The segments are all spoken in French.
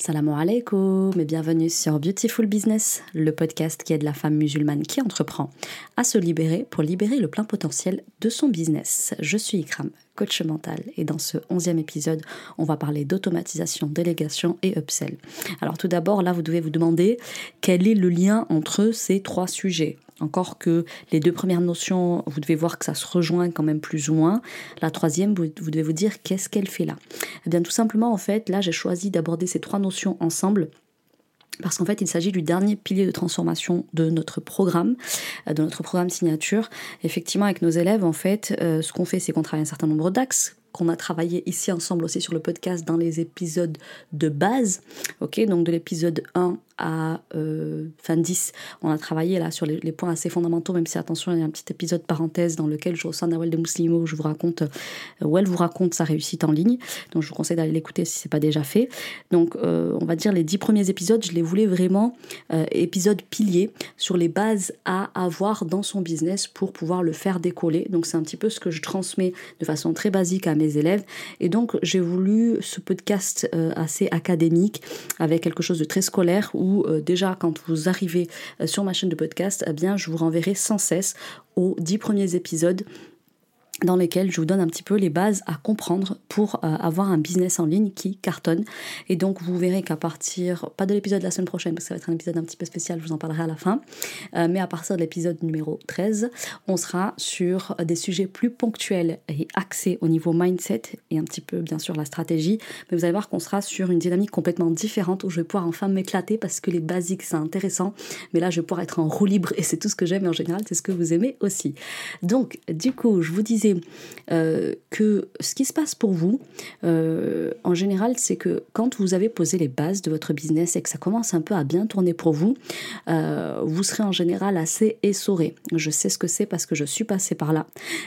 Salam alaikum et bienvenue sur Beautiful Business, le podcast qui aide la femme musulmane qui entreprend à se libérer pour libérer le plein potentiel de son business. Je suis Ikram, coach mental, et dans ce onzième épisode, on va parler d'automatisation, délégation et upsell. Alors tout d'abord, là, vous devez vous demander quel est le lien entre ces trois sujets. Encore que les deux premières notions, vous devez voir que ça se rejoint quand même plus ou moins. La troisième, vous, devez vous dire qu'est-ce qu'elle fait là? Eh bien tout simplement, en fait, là j'ai choisi d'aborder ces trois notions ensemble parce qu'en fait, il s'agit du dernier pilier de transformation de notre programme, euh, de notre programme signature. Effectivement, avec nos élèves, en fait, euh, ce qu'on fait, c'est qu'on travaille un certain nombre d'axes qu'on a travaillé ici ensemble aussi sur le podcast dans les épisodes de base. Ok, donc de l'épisode 1 à euh, fin 10, on a travaillé là sur les, points assez fondamentaux, même si attention, il y a un petit épisode parenthèse dans lequel je reçois Nawel de Muslimo où je vous raconte, euh, où elle vous raconte sa réussite en ligne. Donc je vous conseille d'aller l'écouter si c'est pas déjà fait. Donc euh, on va dire les 10 premiers épisodes, je les voulais vraiment épisodes piliers sur les bases à avoir dans son business pour pouvoir le faire décoller. Donc c'est un petit peu ce que je transmets de façon très basique à mes élèves. Et donc j'ai voulu ce podcast assez académique avec quelque chose de très scolaire où euh, déjà quand vous arrivez euh, sur ma chaîne de podcast, eh bien je vous renverrai sans cesse aux dix premiers épisodes dans lesquels je vous donne un petit peu les bases à comprendre pour euh, avoir un business en ligne qui cartonne. Et donc vous verrez qu'à partir, pas de l'épisode de la semaine prochaine, parce que ça va être un épisode un petit peu spécial, je vous en parlerai à la fin, euh, mais à partir de l'épisode numéro 13, on sera sur des sujets plus ponctuels et axés au niveau mindset et un petit peu bien sûr la stratégie, mais vous allez voir qu'on sera sur une dynamique complètement différente où je vais pouvoir enfin m'éclater parce que les basiques c'est intéressant, mais là je vais pouvoir être en roue libre et c'est tout ce que j'aime en général c'est ce que vous aimez aussi. Donc du coup je vous disais euh, que ce qui se passe pour vous, euh, en général, c'est que quand vous avez posé les bases de votre business et que ça commence un peu à bien tourner pour vous, euh, vous serez en général assez essoré. Je sais ce que c'est parce que je suis passée par là.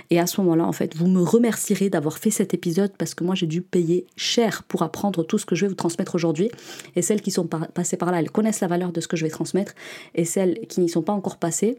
Et à ce moment-là, en fait, vous me remercierez d'avoir fait cet épisode parce que moi, j'ai dû payer cher pour apprendre tout ce que je vais vous transmettre aujourd'hui. Et celles qui sont passées par là, elles connaissent la valeur de ce que je vais transmettre. Et celles qui n'y sont pas encore passées,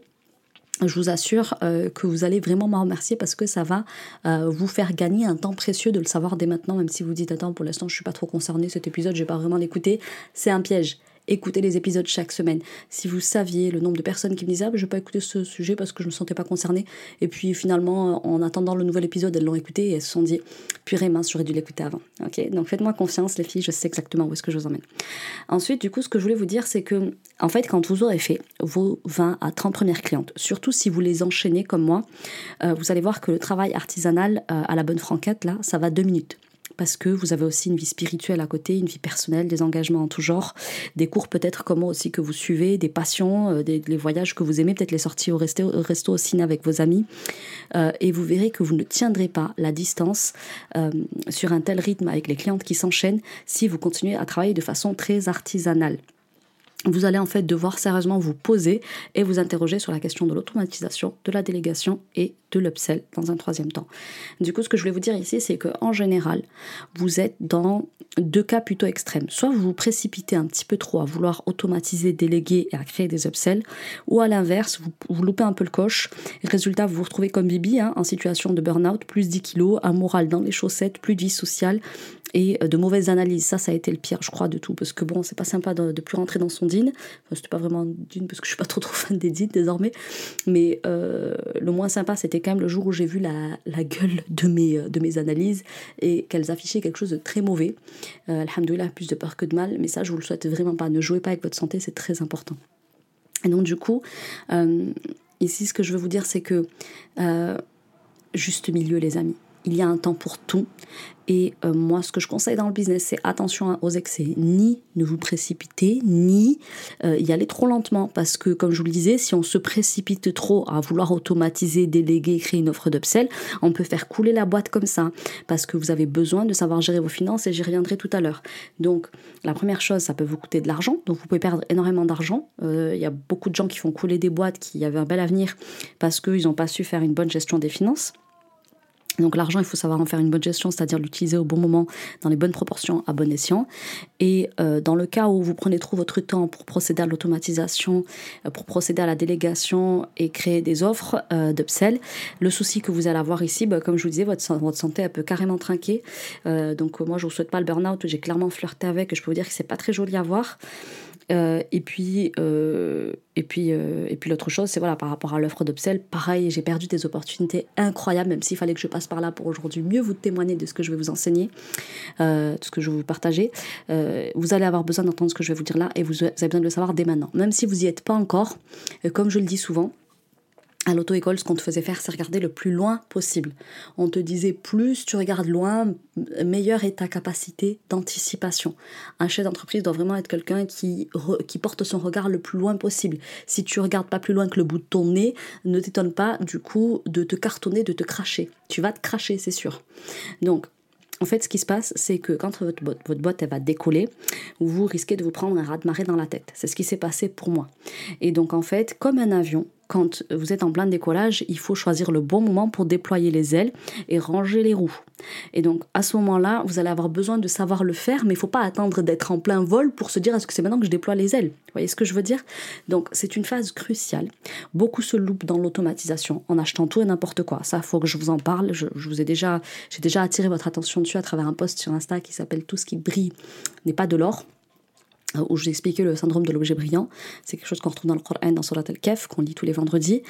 je vous assure euh, que vous allez vraiment m'en remercier parce que ça va euh, vous faire gagner un temps précieux de le savoir dès maintenant, même si vous dites attends pour l'instant je suis pas trop concernée cet épisode, je vais pas vraiment l'écouter, c'est un piège écoutez les épisodes chaque semaine. Si vous saviez le nombre de personnes qui me disaient ah, je vais pas écouter ce sujet parce que je me sentais pas concernée, et puis finalement en attendant le nouvel épisode elles l'ont écouté et elles se sont dit purée mince j'aurais dû l'écouter avant. Ok donc faites-moi confiance les filles, je sais exactement où est-ce que je vous emmène. Ensuite du coup ce que je voulais vous dire c'est que en fait quand vous aurez fait vos 20 à 30 premières clientes, surtout si vous les enchaînez comme moi, euh, vous allez voir que le travail artisanal euh, à la bonne franquette là ça va deux minutes parce que vous avez aussi une vie spirituelle à côté, une vie personnelle, des engagements en tout genre, des cours peut-être comme moi aussi que vous suivez, des passions, euh, des, les voyages que vous aimez, peut-être les sorties au resto, au, resto, ciné avec vos amis. Euh, et vous verrez que vous ne tiendrez pas la distance euh, sur un tel rythme avec les clientes qui s'enchaînent si vous continuez à travailler de façon très artisanale vous allez en fait devoir sérieusement vous poser et vous interroger sur la question de l'automatisation, de la délégation et de l'upsell dans un troisième temps. Du coup, ce que je voulais vous dire ici, c'est que en général, vous êtes dans deux cas plutôt extrêmes. Soit vous vous précipitez un petit peu trop à vouloir automatiser, déléguer et à créer des upsells, ou à l'inverse, vous, loupez un peu le coche. résultat, vous vous retrouvez comme Bibi, hein, en situation de burn-out, plus 10 kilos, un moral dans les chaussettes, plus de vie sociale et euh, de mauvaises analyses. Ça, ça a été le pire, je crois, de tout. Parce que bon, c'est pas sympa de, plus rentrer dans son din. Enfin, c'était pas vraiment din parce que je suis pas trop trop fan des dînes désormais. Mais euh, le moins sympa, c'était quand même le jour où j'ai vu la, gueule de mes, euh, de mes analyses et qu'elles affichaient quelque chose de très mauvais. Euh, Alhamdoulilah, plus de peur que de mal. Mais ça, je vous le souhaite vraiment pas. Ne jouez pas avec votre santé, c'est très important. Et donc, du coup, euh, ici, ce que je veux vous dire, c'est que juste milieu, les amis il y a un temps pour tout. Et euh, moi, ce que je conseille dans le business, c'est attention aux excès. Ni ne vous précipiter, ni euh, y aller trop lentement. Parce que, comme je vous le disais, si on se précipite trop à vouloir automatiser, déléguer, créer une offre d'upsell, on peut faire couler la boîte comme ça. Parce que vous avez besoin de savoir gérer vos finances et j'y reviendrai tout à l'heure. Donc, la première chose, ça peut vous coûter de l'argent. Donc, vous pouvez perdre énormément d'argent. Euh, il y a beaucoup de gens qui font couler des boîtes qui avaient un bel avenir parce qu'ils n'ont pas su faire une bonne gestion des finances. Donc l'argent, il faut savoir en faire une bonne gestion, c'est-à-dire l'utiliser au bon moment, dans les bonnes proportions, à bon escient. Et euh, dans le cas où vous prenez trop votre temps pour procéder à l'automatisation, euh, pour procéder à la délégation et créer des offres euh, d'upsell, le souci que vous allez avoir ici, bah, comme je vous disais, votre, votre santé elle peut carrément trinquer. donc moi, je ne vous souhaite pas le burn-out, j'ai clairement flirté avec, et je peux vous dire que c'est pas très joli à voir. Euh, et puis, euh, et puis, euh, et puis l'autre chose, c'est voilà, par rapport à l'offre d'Upsell, pareil, j'ai perdu des opportunités incroyables, même s'il fallait que je passe par là pour aujourd'hui mieux vous témoigner de ce que je vais vous enseigner, de ce que je vais vous partager. vous allez avoir besoin d'entendre ce que je vais vous dire là et vous avez besoin de le savoir dès maintenant. Même si vous n'y êtes pas encore, comme je le dis souvent, à l'auto-école, ce qu'on te faisait faire, c'est regarder le plus loin possible. On te disait plus tu regardes loin, meilleure est ta capacité d'anticipation. Un chef d'entreprise doit vraiment être quelqu'un qui, qui porte son regard le plus loin possible. Si tu regardes pas plus loin que le bout de ton nez, ne t'étonne pas du coup de te cartonner, de te cracher. Tu vas te cracher, c'est sûr. Donc, en fait, ce qui se passe, c'est que quand votre, votre boîte elle va décoller, vous risquez de vous prendre un raz-de-marée dans la tête. C'est ce qui s'est passé pour moi. Et donc, en fait, comme un avion, quand vous êtes en plein décollage, il faut choisir le bon moment pour déployer les ailes et ranger les roues. Et donc à ce moment-là, vous allez avoir besoin de savoir le faire, mais il ne faut pas attendre d'être en plein vol pour se dire est-ce que c'est maintenant que je déploie les ailes? Vous voyez ce que je veux dire? Donc c'est une phase cruciale. Beaucoup se loupent dans l'automatisation en achetant tout et n'importe quoi. Ça, il faut que je vous en parle. Je, vous ai déjà, j'ai déjà attiré votre attention dessus à travers un post sur Insta qui s'appelle Tout ce qui brille n'est pas de l'or. Euh, où je expliqué le syndrome de l'objet brillant. C'est quelque chose qu'on retrouve dans le Coran, dans Surat al-Kaf, qu'on lit tous les vendredis.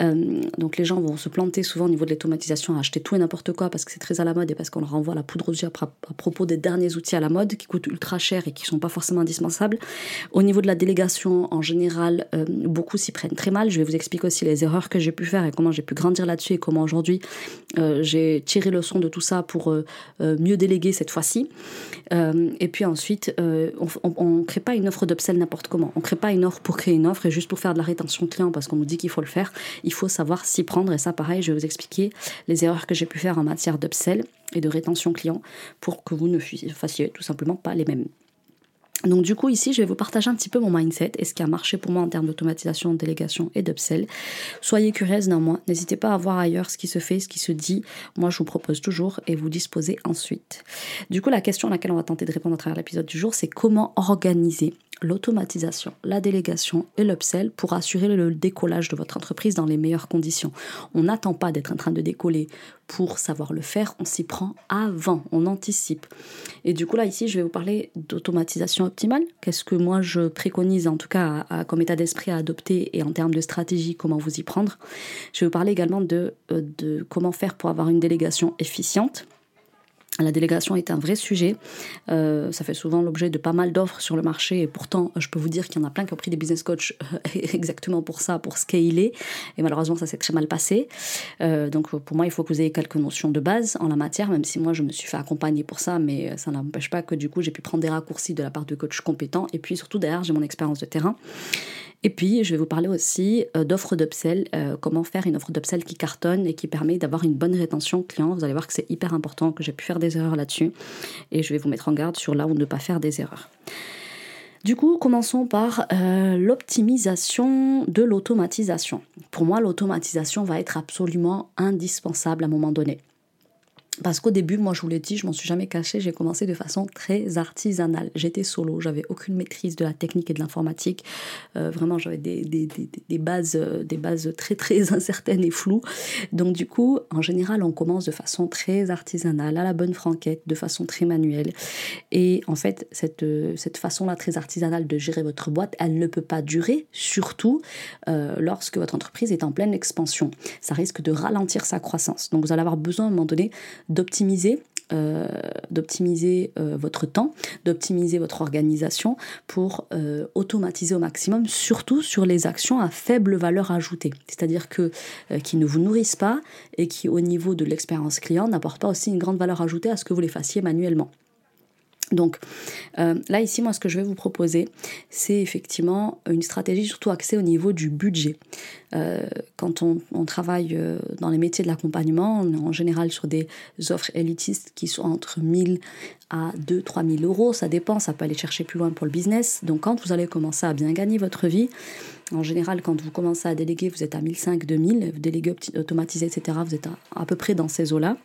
Euh, donc les gens vont se planter souvent au niveau de l'automatisation à acheter tout et n'importe quoi parce que c'est très à la mode et parce qu'on leur envoie la poudre aux yeux à, propos des derniers outils à la mode qui coûtent ultra cher et qui sont pas forcément indispensables. Au niveau de la délégation, en général, euh, beaucoup s'y prennent très mal. Je vais vous expliquer aussi les erreurs que j'ai pu faire et comment j'ai pu grandir là-dessus et comment aujourd'hui j'ai tiré le son de tout ça pour mieux déléguer cette fois-ci. et puis ensuite, on crée pas une offre d'upsell n'importe comment. On crée pas une offre pour créer une offre et juste pour faire de la rétention client parce qu'on nous dit qu'il faut le faire. Il faut savoir s'y prendre et ça, pareil, je vais vous expliquer les erreurs que j'ai pu faire en matière d'upsell et de rétention client pour que vous ne fassiez tout simplement pas les mêmes. Donc du coup ici je vais vous partager un petit peu mon mindset et ce qui a marché pour moi en termes d'automatisation, de délégation et d'upsell. Soyez curieuse néanmoins, n'hésitez pas à voir ailleurs ce qui se fait, ce qui se dit. Moi je vous propose toujours et vous disposez ensuite. Du coup la question à laquelle on va tenter de répondre à travers l'épisode du jour c'est comment organiser l'automatisation, la délégation et l'upsell pour assurer le décollage de votre entreprise dans les meilleures conditions. On n'attend pas d'être en train de décoller pour savoir le faire, on s'y prend avant, on anticipe. Et du coup là ici, je vais vous parler d'automatisation optimale. Qu'est-ce que moi je préconise en tout cas comme état d'esprit à adopter et en termes de stratégie, comment vous y prendre. Je vais vous parler également de, euh, de comment faire pour avoir une délégation efficiente la délégation est un vrai sujet. Euh, ça fait souvent l'objet de pas mal d'offres sur le marché et pourtant, je peux vous dire qu'il y en a plein qui ont pris des business coach euh, exactement pour ça, pour scaler. Et malheureusement, ça s'est très mal passé. Euh, donc, pour moi, il faut que vous ayez quelques notions de base en la matière, même si moi, je me suis fait accompagner pour ça, mais ça n'empêche pas que du coup, j'ai pu prendre des raccourcis de la part de coachs compétents. Et puis surtout, derrière, j'ai mon expérience de terrain. Et puis, je vais vous parler aussi euh, d'offres d'upsell, euh, comment faire une offre d'upsell qui cartonne et qui permet d'avoir une bonne rétention client. Vous allez voir que c'est hyper important, que j'ai pu faire des erreurs là-dessus. Et je vais vous mettre en garde sur là où ne pas faire des erreurs. Du coup, commençons par euh, l'optimisation de l'automatisation. Pour moi, l'automatisation va être absolument indispensable à un moment donné. Parce qu'au début, moi je vous l'ai dit, je m'en suis jamais caché, j'ai commencé de façon très artisanale. J'étais solo, j'avais aucune maîtrise de la technique et de l'informatique. Euh, vraiment, j'avais des, bases, euh, des bases très très incertaines et floues. Donc du coup, en général, on commence de façon très artisanale, à la bonne franquette, de façon très manuelle. Et en fait, cette, euh, cette façon-là très artisanale de gérer votre boîte, elle ne peut pas durer, surtout lorsque votre entreprise est en pleine expansion. Ça risque de ralentir sa croissance. Donc vous allez avoir besoin à un moment donné d'optimiser euh, d'optimiser euh, votre temps, d'optimiser votre organisation pour euh, automatiser au maximum, surtout sur les actions à faible valeur ajoutée, c'est-à-dire que qui ne vous nourrissent pas et qui au niveau de l'expérience client n'apportent pas aussi une grande valeur ajoutée à ce que vous les fassiez manuellement. Donc euh, là, ici, moi, ce que je vais vous proposer, c'est effectivement une stratégie surtout axée au niveau du budget. Euh, quand on, travaille euh, dans les métiers de l'accompagnement, on est en général sur des offres élitistes qui sont entre 1000 à 2 3000 euros. Ça dépend, ça peut aller chercher plus loin pour le business. Donc quand vous allez commencer à bien gagner votre vie, en général, quand vous commencez à déléguer, vous êtes à 1500, 2000, vous déléguez automatisé, etc., vous êtes à peu près dans ces eaux-là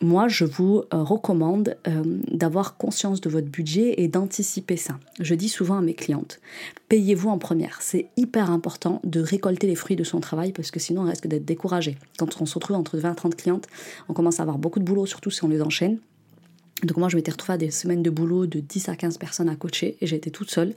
moi, je vous euh, recommande euh, d'avoir conscience de votre budget et d'anticiper ça. Je dis souvent à mes clientes, payez-vous en première. C'est hyper important de récolter les fruits de son travail parce que sinon on risque d'être découragé. Quand on se retrouve entre 20 et 30 clientes, on commence à avoir beaucoup de boulot, surtout si on les enchaîne. Donc moi, je m'étais retrouvée à des semaines de boulot de 10 à 15 personnes à coacher et j'étais toute seule.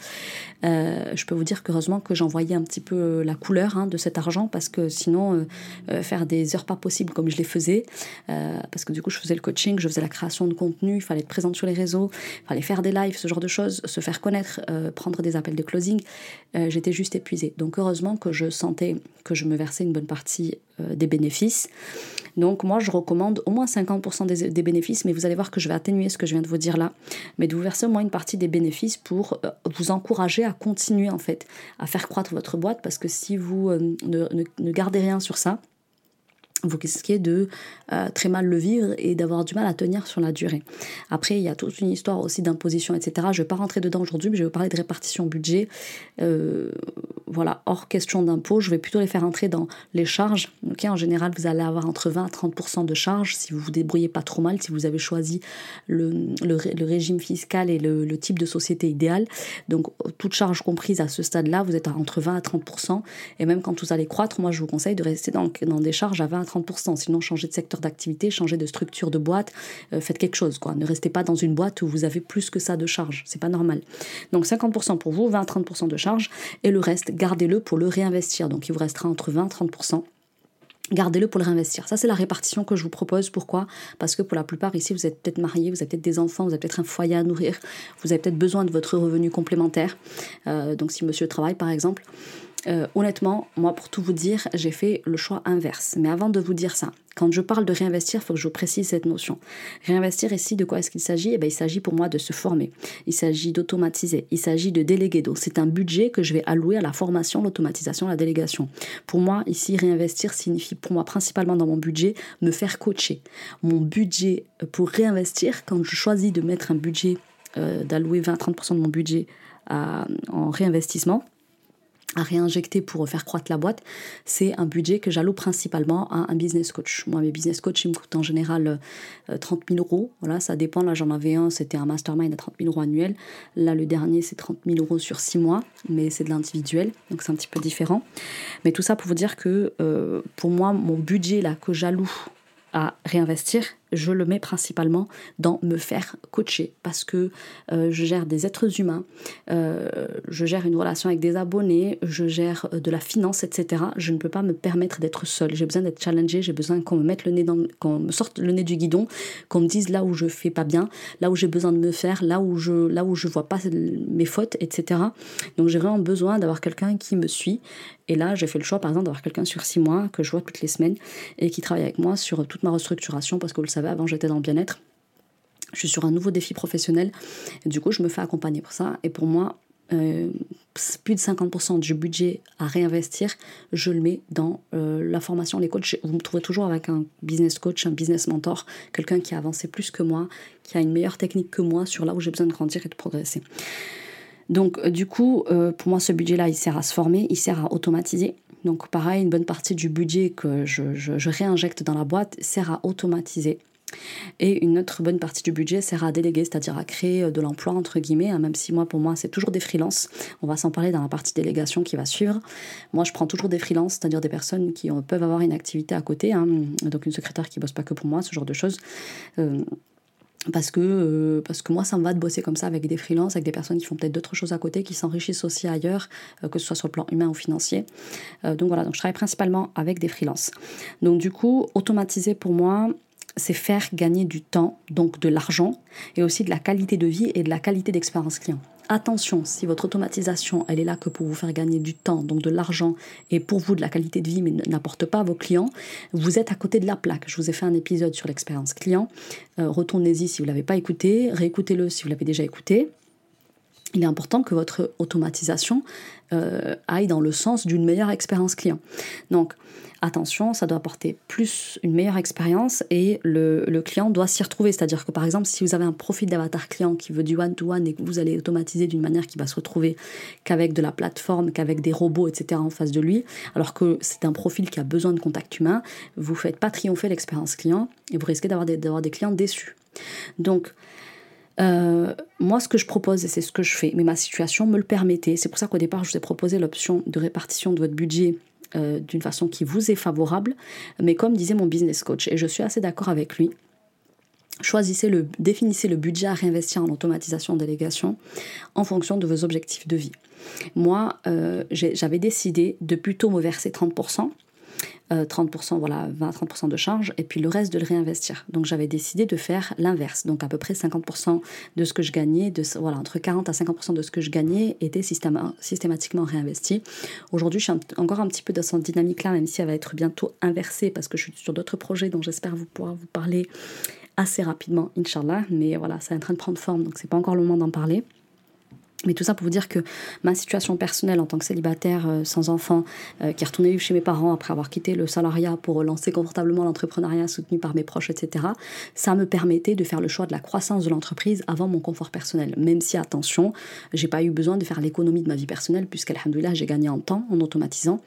Euh, je peux vous dire qu'heureusement que j'envoyais un petit peu la couleur hein, de cet argent parce que sinon, euh, euh, faire des heures pas possibles comme je les faisais, parce que du coup, je faisais le coaching, je faisais la création de contenu, il fallait être présente sur les réseaux, il fallait faire des lives, ce genre de choses, se faire connaître, prendre des appels de closing, j'étais juste épuisée. Donc heureusement que je sentais que je me versais une bonne partie des bénéfices. Donc moi, je recommande au moins 50% des, bénéfices, mais vous allez voir que je vais atténuer ce que je viens de vous dire là, mais de vous verser au moins une partie des bénéfices pour euh, vous encourager à continuer en fait à faire croître votre boîte, parce que si vous euh, ne gardez rien sur ça, vous risquez de euh, très mal le vivre et d'avoir du mal à tenir sur la durée. Après, il y a toute une histoire aussi d'imposition, etc. Je ne vais pas rentrer dedans aujourd'hui, mais je vais vous parler de répartition budget. Euh, voilà, hors question d'impôt, je vais plutôt les faire entrer dans les charges. En général, vous allez avoir entre 20 à 30% de charges si vous vous débrouillez pas trop mal, si vous avez choisi le, régime fiscal et le, type de société idéal. Donc, toute charge comprise à ce stade-là, vous êtes entre 20 à 30% Et même quand vous allez croître, moi, je vous conseille de rester dans, dans des charges à 20 à 30%. Sinon, changez de secteur d'activité, changez de structure de boîte, euh, faites quelque chose. Quoi. Ne restez pas dans une boîte où vous avez plus que ça de charges. C'est pas normal. Donc 50% pour vous, 20-30% de charges, et le reste, gardez-le pour le réinvestir. Donc il vous restera entre 20 30%. Gardez-le pour le réinvestir. Ça, c'est la répartition que je vous propose. Pourquoi? Parce que pour la plupart ici, vous êtes peut-être mariés, vous avez peut-être des enfants, vous avez peut-être un foyer à nourrir, vous avez peut-être besoin de votre revenu complémentaire. Euh, donc, si monsieur travaille, par exemple, euh, honnêtement, moi, pour tout vous dire, j'ai fait le choix inverse. Mais avant de vous dire ça, quand je parle de réinvestir, il faut que je précise cette notion. Réinvestir ici, de quoi est-ce qu'il s'agit? Eh bien, Il s'agit pour moi de se former. Il s'agit d'automatiser. Il s'agit de déléguer. Donc, c'est un budget que je vais allouer à la formation, l'automatisation, la délégation. Pour moi, ici, réinvestir signifie pour moi principalement dans mon budget me faire coacher. Mon budget pour réinvestir, quand je choisis de mettre un budget, euh, d'allouer 20-30% de mon budget en réinvestissement, à réinjecter pour faire croître la boîte, c'est un budget que j'alloue principalement à un business coach. Moi, mes business coach, ils me coûtent en général 30 euh, 000 euros. Voilà, ça dépend. Là, j'en avais un, c'était un mastermind à 30 000 euros annuel. Là, le dernier, c'est 30 000 euros sur 6 mois, mais c'est de l'individuel, donc c'est un petit peu différent. Mais tout ça pour vous dire que euh, pour moi, mon budget là que j'alloue à réinvestir, je le mets principalement dans me faire coacher parce que euh, je gère des êtres humains, euh, je gère une relation avec des abonnés, je gère euh, de la finance, etc. Je ne peux pas me permettre d'être seule. J'ai besoin d'être challengée, j'ai besoin qu'on me mette le nez dans, qu'on sorte le nez du guidon, qu'on me dise là où je fais pas bien, là où j'ai besoin de me faire, là où je là où je vois pas mes fautes, etc. Donc j'ai vraiment besoin d'avoir quelqu'un qui me suit. Et là, j'ai fait le choix, par exemple, d'avoir quelqu'un sur six mois que je vois toutes les semaines et qui travaille avec moi sur toute ma restructuration parce que vous le savez avant j'étais dans le bien-être. Je suis sur un nouveau défi professionnel. Du coup, je me fais accompagner pour ça. Et pour moi, euh, plus de 50% du budget à réinvestir, je le mets dans euh, la formation, les coachs. Vous me trouvez toujours avec un business coach, un business mentor, quelqu'un qui a avancé plus que moi, qui a une meilleure technique que moi sur là où j'ai besoin de grandir et de progresser. Donc, euh, du coup, pour moi, ce budget-là, il sert à se former, il sert à automatiser. Donc pareil, une bonne partie du budget que je, réinjecte dans la boîte sert à automatiser. Et une autre bonne partie du budget sert à déléguer, c'est-à-dire à créer de l'emploi, entre guillemets, hein, même si moi, pour moi, c'est toujours des freelances. On va s'en parler dans la partie délégation qui va suivre. Moi, je prends toujours des freelances, c'est-à-dire des personnes qui peuvent avoir une activité à côté, hein. donc une secrétaire qui bosse pas que pour moi, ce genre de choses. Euh, parce que, euh, parce que moi, ça me va de bosser comme ça avec des freelances, avec des personnes qui font peut-être d'autres choses à côté, qui s'enrichissent aussi ailleurs, euh, que ce soit sur le plan humain ou financier. Euh, donc voilà, donc je travaille principalement avec des freelances. Donc du coup, automatiser pour moi, c'est faire gagner du temps, donc de l'argent, et aussi de la qualité de vie et de la qualité d'expérience client. attention, si votre automatisation, elle est là que pour vous faire gagner du temps, donc de l'argent, et pour vous de la qualité de vie, mais n'apporte pas à vos clients, vous êtes à côté de la plaque. Je vous ai fait un épisode sur l'expérience client. Euh, retournez-y si vous ne l'avez pas écouté, réécoutez-le si vous l'avez déjà écouté il est important que votre automatisation euh, aille dans le sens d'une meilleure expérience client. Donc, attention, ça doit apporter plus une meilleure expérience et le, client doit s'y retrouver. C'est-à-dire que par exemple, si vous avez un profil d'avatar client qui veut du one-to-one et que vous allez automatiser d'une manière qui va se retrouver qu'avec de la plateforme, qu'avec des robots, etc. en face de lui, alors que c'est un profil qui a besoin de contact humain, vous ne faites pas triompher l'expérience client et vous risquez d'avoir des, clients déçus. Donc, euh, moi, ce que je propose, et c'est ce que je fais, mais ma situation me le permettait. C'est pour ça qu'au départ, je vous ai proposé l'option de répartition de votre budget euh, d'une façon qui vous est favorable. Mais comme disait mon business coach, et je suis assez d'accord avec lui, choisissez le, définissez le budget à réinvestir en automatisation, en délégation, en fonction de vos objectifs de vie. Moi, euh, j'avais décidé de plutôt me verser 30%, 30%, euh, voilà, 20-30% de charge, et puis le reste de le réinvestir. Donc j'avais décidé de faire l'inverse. Donc à peu près 50% de ce que je gagnais, de, voilà, entre 40 à 50% de ce que je gagnais était systématiquement réinvesti. Aujourd'hui, je suis encore un petit peu dans cette dynamique-là, même si elle va être bientôt inversée, parce que je suis sur d'autres projets dont j'espère vous pouvoir vous parler assez rapidement, Inch'Allah. Mais voilà, c'est en train de prendre forme, donc c'est pas encore le moment d'en parler. Mais tout ça pour vous dire que ma situation personnelle en tant que célibataire euh, sans enfant, euh, qui est retournée chez mes parents après avoir quitté le salariat pour lancer confortablement l'entrepreneuriat soutenu par mes proches, etc., ça me permettait de faire le choix de la croissance de l'entreprise avant mon confort personnel. Même si, attention, j'ai pas eu besoin de faire l'économie de ma vie personnelle, puisqu'alhamdoulilah, j'ai gagné en temps en automatisant.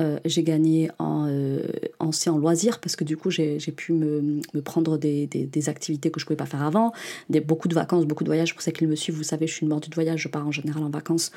Euh, j'ai gagné en, en, loisirs, parce que du coup, j'ai pu me, prendre des, activités que je pouvais pas faire avant, beaucoup de vacances, beaucoup de voyages. Pour ceux qui me suivent, vous savez, je suis une mordue de voyage pars en général en vacances,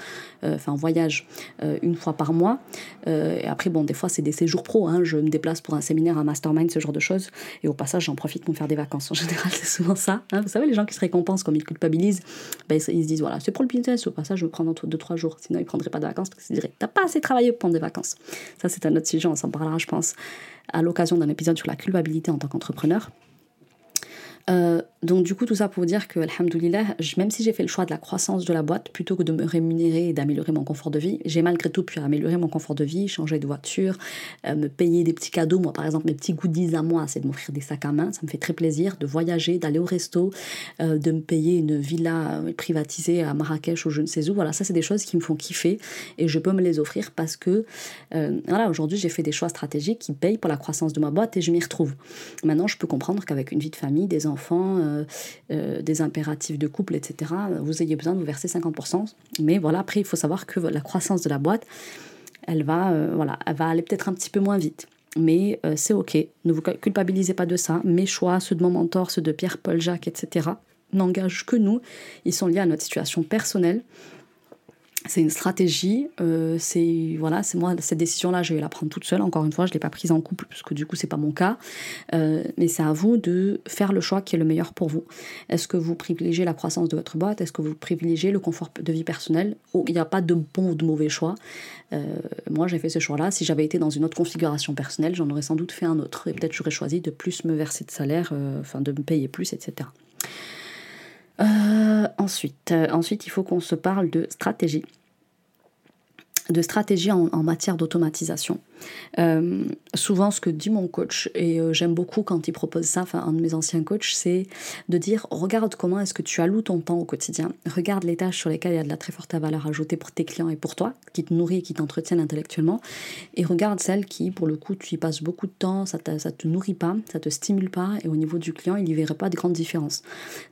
euh, enfin en voyage, euh, une fois par mois. Euh, et après, bon, des fois, c'est des séjours pro. Hein. je me déplace pour un séminaire, un mastermind, ce genre de choses. Et au passage, j'en profite pour faire des vacances. En général, c'est souvent ça. Hein. Vous savez, les gens qui se récompensent comme ils culpabilisent, ben, ils, se disent voilà, c'est pour le business. Au passage, je me prends entre 2-3 jours. Sinon, ils ne prendraient pas de vacances parce qu'ils diraient t'as pas assez travaillé pour prendre des vacances. Ça, c'est un autre sujet. On s'en parlera, je pense, à l'occasion d'un épisode sur la culpabilité en tant qu'entrepreneur. Euh, donc du coup, tout ça pour dire que, alhamdoulilah, même si j'ai fait le choix de la croissance de la boîte, plutôt que de me rémunérer et d'améliorer mon confort de vie, j'ai malgré tout pu améliorer mon confort de vie, changer de voiture, euh, me payer des petits cadeaux. Moi, par exemple, mes petits goodies à moi, c'est de m'offrir des sacs à main. Ça me fait très plaisir de voyager, d'aller au resto, euh, de me payer une villa privatisée à Marrakech ou je ne sais où. Voilà, ça, c'est des choses qui me font kiffer et je peux me les offrir parce que, voilà, aujourd'hui, j'ai fait des choix stratégiques qui payent pour la croissance de ma boîte et je m'y retrouve. Maintenant, je peux comprendre qu'avec une vie de famille, des enfants, enfants, euh, euh, des impératifs de couple, etc., vous ayez besoin de vous verser 50%. Mais voilà, après, il faut savoir que la croissance de la boîte, elle va, euh, voilà, elle va aller peut-être un petit peu moins vite. Mais c'est OK. Ne vous culpabilisez pas de ça. Mes choix, ceux de mon mentor, ceux de Pierre, Paul, Jacques, etc., n'engagent que nous. Ils sont liés à notre situation personnelle c'est une stratégie. Euh, c'est voilà, c'est moi cette décision-là, je vais la prendre toute seule. Encore une fois, je l'ai pas prise en couple puisque du coup c'est pas mon cas. Euh, mais c'est à vous de faire le choix qui est le meilleur pour vous. Est-ce que vous privilégiez la croissance de votre boîte? Est-ce que vous privilégiez le confort de vie personnel Il n'y a pas de bon ou de mauvais choix. Euh, moi, j'ai fait ce choix-là. Si j'avais été dans une autre configuration personnelle, j'en aurais sans doute fait un autre. Et peut-être j'aurais choisi de plus me verser de salaire, enfin de me payer plus, etc. ensuite, ensuite, il faut qu'on se parle de stratégie de stratégie en, matière d'automatisation. Euh, souvent, ce que dit mon coach, et euh, j'aime beaucoup quand il propose ça, enfin un de mes anciens coachs, c'est de dire regarde comment est-ce que tu alloues ton temps au quotidien. Regarde les tâches sur lesquelles il y a de la très forte valeur ajoutée pour tes clients et pour toi, qui te nourrit et qui t'entretiennent intellectuellement. Et regarde celles qui, pour le coup, tu y passes beaucoup de temps, ça ne te nourrit pas, ça te stimule pas, et au niveau du client, il n'y verrait pas de grandes différences.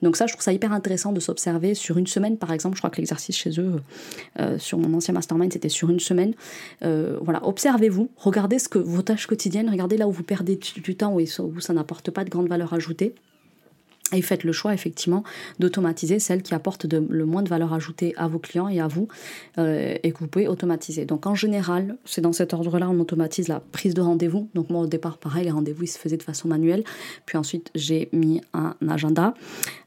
Donc ça, je trouve ça hyper intéressant de s'observer sur une semaine, par exemple. Je crois que l'exercice chez eux, euh, sur mon ancien mastermind, c'était sur une semaine. voilà, observez-vous regardez ce que vos tâches quotidiennes, regardez là où vous perdez du temps, où ça n'apporte pas de grande valeur ajoutée. Et faites le choix effectivement d'automatiser celles qui apportent le moins de valeur ajoutée à vos clients et à vous euh, et que vous pouvez automatiser. Donc en général, c'est dans cet ordre-là, on automatise la prise de rendez-vous. Donc moi au départ, pareil, les rendez-vous ils se faisaient de façon manuelle. Puis ensuite, j'ai mis un agenda.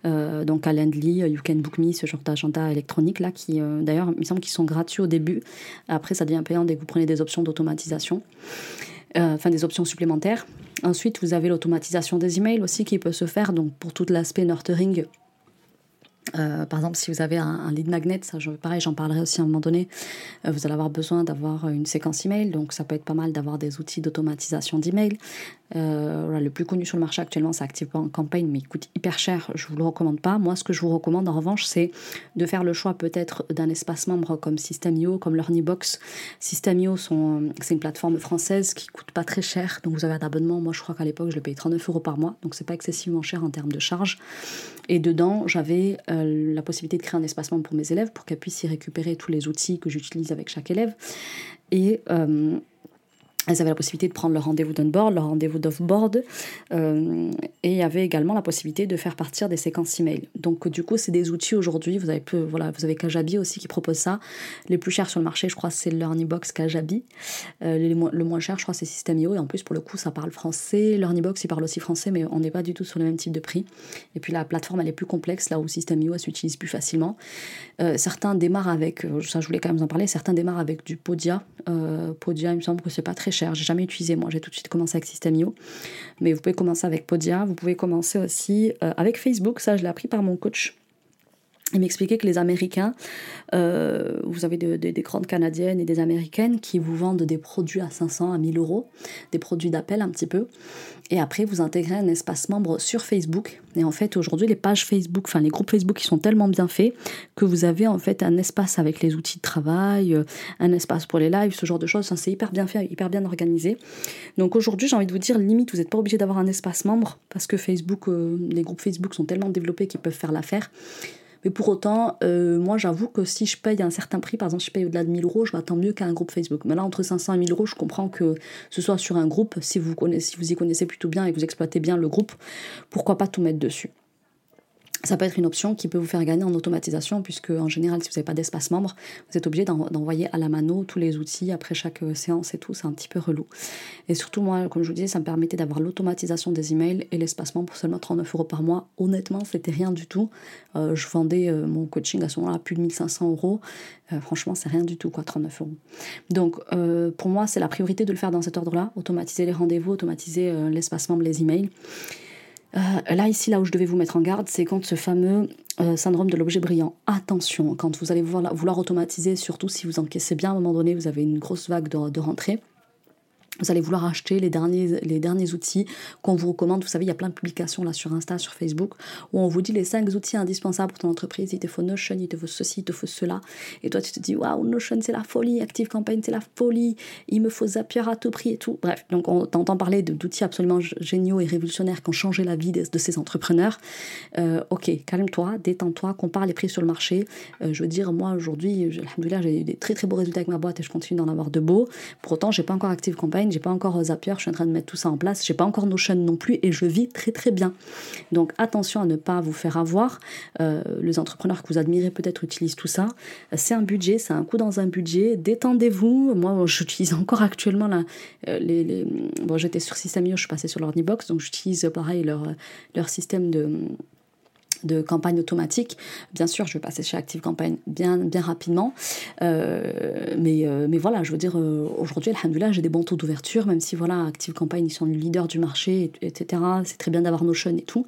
Euh, donc Calendly, You Can Book Me, ce genre d'agenda électronique là, qui euh, d'ailleurs, il me semble qu'ils sont gratuits au début. Après, ça devient payant dès que vous prenez des options d'automatisation. Enfin des options supplémentaires. Ensuite, vous avez l'automatisation des emails aussi qui peut se faire donc pour tout l'aspect nurturing Euh, par exemple, si vous avez un, lead magnet, ça, je, pareil, j'en parlerai aussi à un moment donné, euh, vous allez avoir besoin d'avoir une séquence email, donc ça peut être pas mal d'avoir des outils d'automatisation d'email. Euh, le plus connu sur le marché actuellement, c'est Active Campaign, mais il coûte hyper cher, je vous le recommande pas. Moi, ce que je vous recommande en revanche, c'est de faire le choix peut-être d'un espace membre comme System.io, comme LearnyBox. System.io, c'est une plateforme française qui coûte pas très cher, donc vous avez un abonnement. Moi, je crois qu'à l'époque, je le payais 39 euros par mois, donc c'est pas excessivement cher en termes de charges. Et dedans, j'avais euh, la possibilité de créer un espace membre pour mes élèves pour qu'elles puissent y récupérer tous les outils que j'utilise avec chaque élève. Et euh, elles avaient la possibilité de prendre leur rendez-vous d'onboard, leur rendez-vous d'offboard, euh, et il y avait également la possibilité de faire partir des séquences email. Donc du coup, c'est des outils aujourd'hui. Vous avez peu, voilà, vous avez Kajabi aussi qui propose ça. Les plus chers sur le marché, je crois, c'est LearnyBox Kajabi. Euh, le, moins cher, je crois, c'est System.io. Et en plus, pour le coup, ça parle français. LearnyBox, il parle aussi français, mais on n'est pas du tout sur le même type de prix. Et puis la plateforme, elle est plus complexe, là où System.io, elle s'utilise plus facilement. Euh, certains démarrent avec, euh, ça je voulais quand même vous en parler, certains démarrent avec du Podia. Podia, il me semble que c'est pas très cher. J'ai jamais utilisé moi, j'ai tout de suite commencé avec System.io. Mais vous pouvez commencer avec Podia, vous pouvez commencer aussi euh, avec Facebook. Ça, je l'ai appris par mon coach. Il m'expliquait que les Américains, euh, vous avez des grandes Canadiennes et des Américaines qui vous vendent des produits à 500, à 1000 euros, des produits d'appel un petit peu. Et après, vous intégrez un espace membre sur Facebook. Et en fait, aujourd'hui, les pages Facebook, enfin les groupes Facebook, ils sont tellement bien faits que vous avez en fait un espace avec les outils de travail, euh, un espace pour les lives, ce genre de choses. c'est hyper bien fait, hyper bien organisé. Donc aujourd'hui, j'ai envie de vous dire, limite, vous n'êtes pas obligé d'avoir un espace membre parce que Facebook, euh, les groupes Facebook sont tellement développés qu'ils peuvent faire l'affaire. Mais pour autant, euh, moi j'avoue que si je paye un certain prix, par exemple si je paye au-delà de 1000 euros, je m'attends mieux qu'à un groupe Facebook. Mais là, entre 500 et 1000 euros, je comprends que ce soit sur un groupe, si vous, connaissez, si vous y connaissez plutôt bien et que vous exploitez bien le groupe, pourquoi pas tout mettre dessus ça peut être une option qui peut vous faire gagner en automatisation, puisque en général, si vous n'avez pas d'espace membre, vous êtes obligé d'envoyer à la mano tous les outils après chaque euh, séance et tout. C'est un petit peu relou. Et surtout, moi, comme je vous disais, ça me permettait d'avoir l'automatisation des emails et l'espace membre pour seulement 39 euros par mois. Honnêtement, c'était rien du tout. Euh, je vendais euh, mon coaching à ce moment-là à plus de 1500 euros. franchement, c'est rien du tout, quoi, 39 euros. Donc, pour moi, c'est la priorité de le faire dans cet ordre-là automatiser les rendez-vous, automatiser l'espace membre, les emails. Euh, là, ici, là où je devais vous mettre en garde, c'est quand ce fameux euh, syndrome de l'objet brillant. Attention, quand vous allez vouloir, automatiser, surtout si vous encaissez bien, à un moment donné, vous avez une grosse vague de rentrée. Vous allez vouloir acheter les derniers, les derniers outils qu'on vous recommande. Vous savez, il y a plein de publications là sur Insta, sur Facebook, où on vous dit les 5 outils indispensables pour ton entreprise. Il te faut Notion, il te faut ceci, il te faut cela. Et toi, tu te dis, waouh, Notion, c'est la folie. Active Campaign, c'est la folie. Il me faut Zapier à tout prix et tout. Bref, donc on t'entend parler d'outils absolument géniaux et révolutionnaires qui ont changé la vie de, ces entrepreneurs. Euh, ok, calme-toi, détends-toi, compare les prix sur le marché. Euh, je veux dire, moi, aujourd'hui, j'ai eu des très très beaux résultats avec ma boîte et je continue d'en avoir de beaux. Pour autant, j'ai pas encore Active Campaign j'ai pas encore Zapier, je suis en train de mettre tout ça en place, j'ai pas encore Notion non plus et je vis très très bien. Donc attention à ne pas vous faire avoir. Euh, les entrepreneurs que vous admirez peut-être utilisent tout ça. C'est un budget, c'est un coût dans un budget. Détendez-vous. Moi, j'utilise encore actuellement euh. Bon, j'étais sur System.io, je suis passée sur l'Ornibox, donc j'utilise pareil leur, leur système de de campagne automatique. Bien sûr, je vais passer chez Active Campagne bien, bien rapidement. Euh, mais, euh, mais voilà, je veux dire, euh, aujourd'hui, alhamdoulilah, j'ai des bons taux d'ouverture, même si voilà, Active Campagne, ils sont le leader du marché, etc. C'est très bien d'avoir Notion et tout.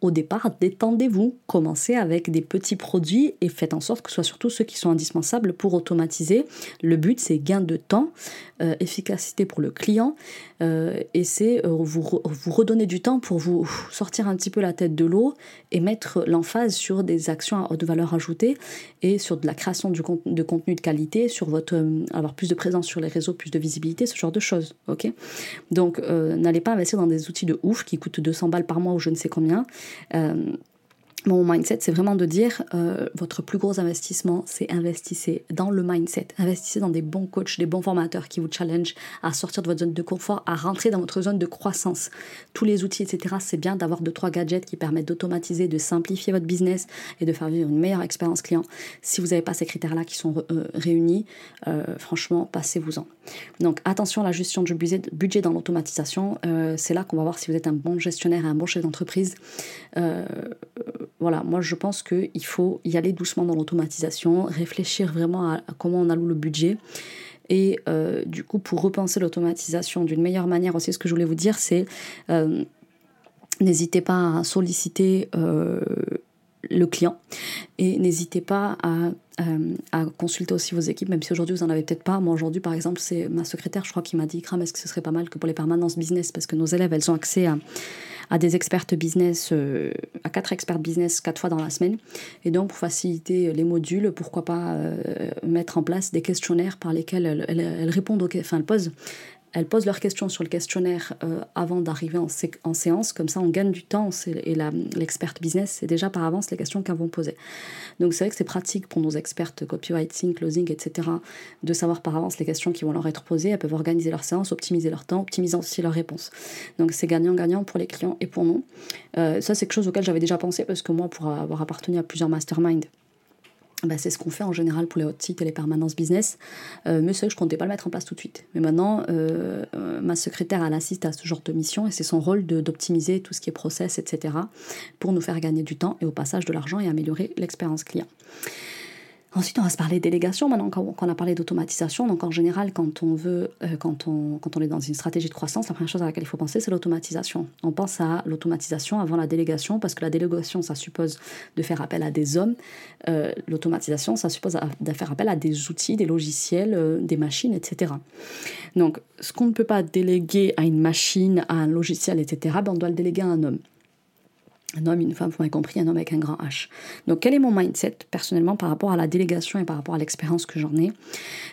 Au départ, détendez-vous, commencez avec des petits produits et faites en sorte que ce soit surtout ceux qui sont indispensables pour automatiser. Le but, c'est gain de temps, efficacité pour le client, et c'est vous, vous redonner du temps pour vous sortir un petit peu la tête de l'eau et mettre l'emphase sur des actions à haute valeur ajoutée et sur de la création de contenu de qualité, sur votre euh, avoir plus de présence sur les réseaux, plus de visibilité, ce genre de choses. Donc euh, n'allez pas investir dans des outils de ouf qui coûtent 200 balles par mois ou je ne sais combien. Mon mindset, c'est vraiment de dire euh, votre plus gros investissement, c'est investissez dans le mindset. Investissez dans des bons coachs, des bons formateurs qui vous challenge à sortir de votre zone de confort, à rentrer dans votre zone de croissance. Tous les outils, etc. C'est bien d'avoir deux trois gadgets qui permettent d'automatiser, de simplifier votre business et de faire vivre une meilleure expérience client. Si vous n'avez pas ces critères-là qui sont euh, réunis, euh, franchement, passez-vous-en. Donc attention à la gestion du budget dans l'automatisation. c'est là qu'on va voir si vous êtes un bon gestionnaire et un bon chef d'entreprise voilà, moi je pense qu'il faut y aller doucement dans l'automatisation, réfléchir vraiment à, comment on alloue le budget. Et euh, du coup, pour repenser l'automatisation d'une meilleure manière aussi, ce que je voulais vous dire, c'est euh, n'hésitez pas à solliciter euh, le client. Et n'hésitez pas à, consulter aussi vos équipes, même si aujourd'hui vous n'en avez peut-être pas. Moi aujourd'hui par exemple, c'est ma secrétaire, je crois, qui m'a dit, Kram, est-ce que ce serait pas mal que pour les permanences business, parce que nos élèves, elles ont accès à, à des expertes business, euh, à quatre experts business quatre fois dans la semaine. Et donc, pour faciliter les modules, pourquoi pas euh, mettre en place des questionnaires par lesquels elles, elles, répondent, aux, enfin, elles posent elles posent leurs questions sur le questionnaire euh, avant d'arriver en, séance, comme ça on gagne du temps et l'experte business c'est déjà par avance les questions qu'elles vont poser. Donc c'est vrai que c'est pratique pour nos expertes copywriting, closing, etc. de savoir par avance les questions qui vont leur être posées. Elles peuvent organiser leur séance, optimiser leur temps, optimiser aussi leurs réponses. Donc c'est gagnant-gagnant pour les clients et pour nous. Euh, ça c'est quelque chose auquel j'avais déjà pensé parce que moi pour avoir appartenu à plusieurs masterminds, bah, c'est ce qu'on fait en général pour les hot sites et les permanences business. Euh, mais c'est que je comptais pas le mettre en place tout de suite. Mais maintenant, euh, euh, ma secrétaire, elle assiste à ce genre de mission et c'est son rôle d'optimiser tout ce qui est process, etc. pour nous faire gagner du temps et au passage de l'argent et améliorer l'expérience client. Ensuite, on va se parler délégation maintenant quand on a parlé d'automatisation. Donc en général, quand on veut, euh, quand, on, quand on est dans une stratégie de croissance, la première chose à laquelle il faut penser, c'est l'automatisation. On pense à l'automatisation avant la délégation parce que la délégation, ça suppose de faire appel à des hommes. Euh, l'automatisation, ça suppose de faire appel à des outils, des logiciels, euh, des machines, etc. Donc, ce qu'on ne peut pas déléguer à une machine, à un logiciel, etc., ben on doit le déléguer à un homme un homme, une femme, vous m'avez compris, un homme avec un grand H. Donc, quel est mon mindset personnellement par rapport à la délégation et par rapport à l'expérience que j'en ai?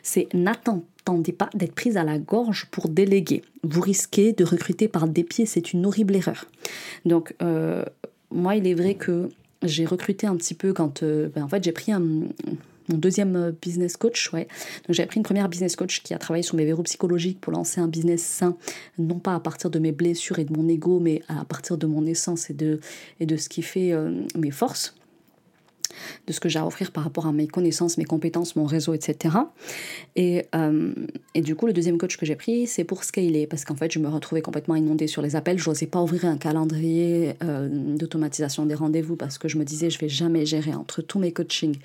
C'est n'attendez pas d'être prise à la gorge pour déléguer. Vous risquez de recruter par des pieds, c'est une horrible erreur. Donc, euh, moi, il est vrai que j'ai recruté un petit peu quand. Euh, ben, en fait, j'ai pris un mon deuxième euh, business coach, ouais. Donc j'avais pris une première business coach qui a travaillé sur mes verrous psychologiques pour lancer un business sain, non pas à partir de mes blessures et de mon ego, mais à partir de mon essence et de, et de ce qui fait euh, mes forces de ce que j'ai à offrir par rapport à mes connaissances, mes compétences, mon réseau, etc. Et, euh, et du coup, le deuxième coach que j'ai pris, c'est pour scaler, parce qu'en fait, je me retrouvais complètement inondée sur les appels. Je n'osais pas ouvrir un calendrier euh, d'automatisation des rendez-vous parce que je me disais, je vais jamais gérer entre tous mes coachings,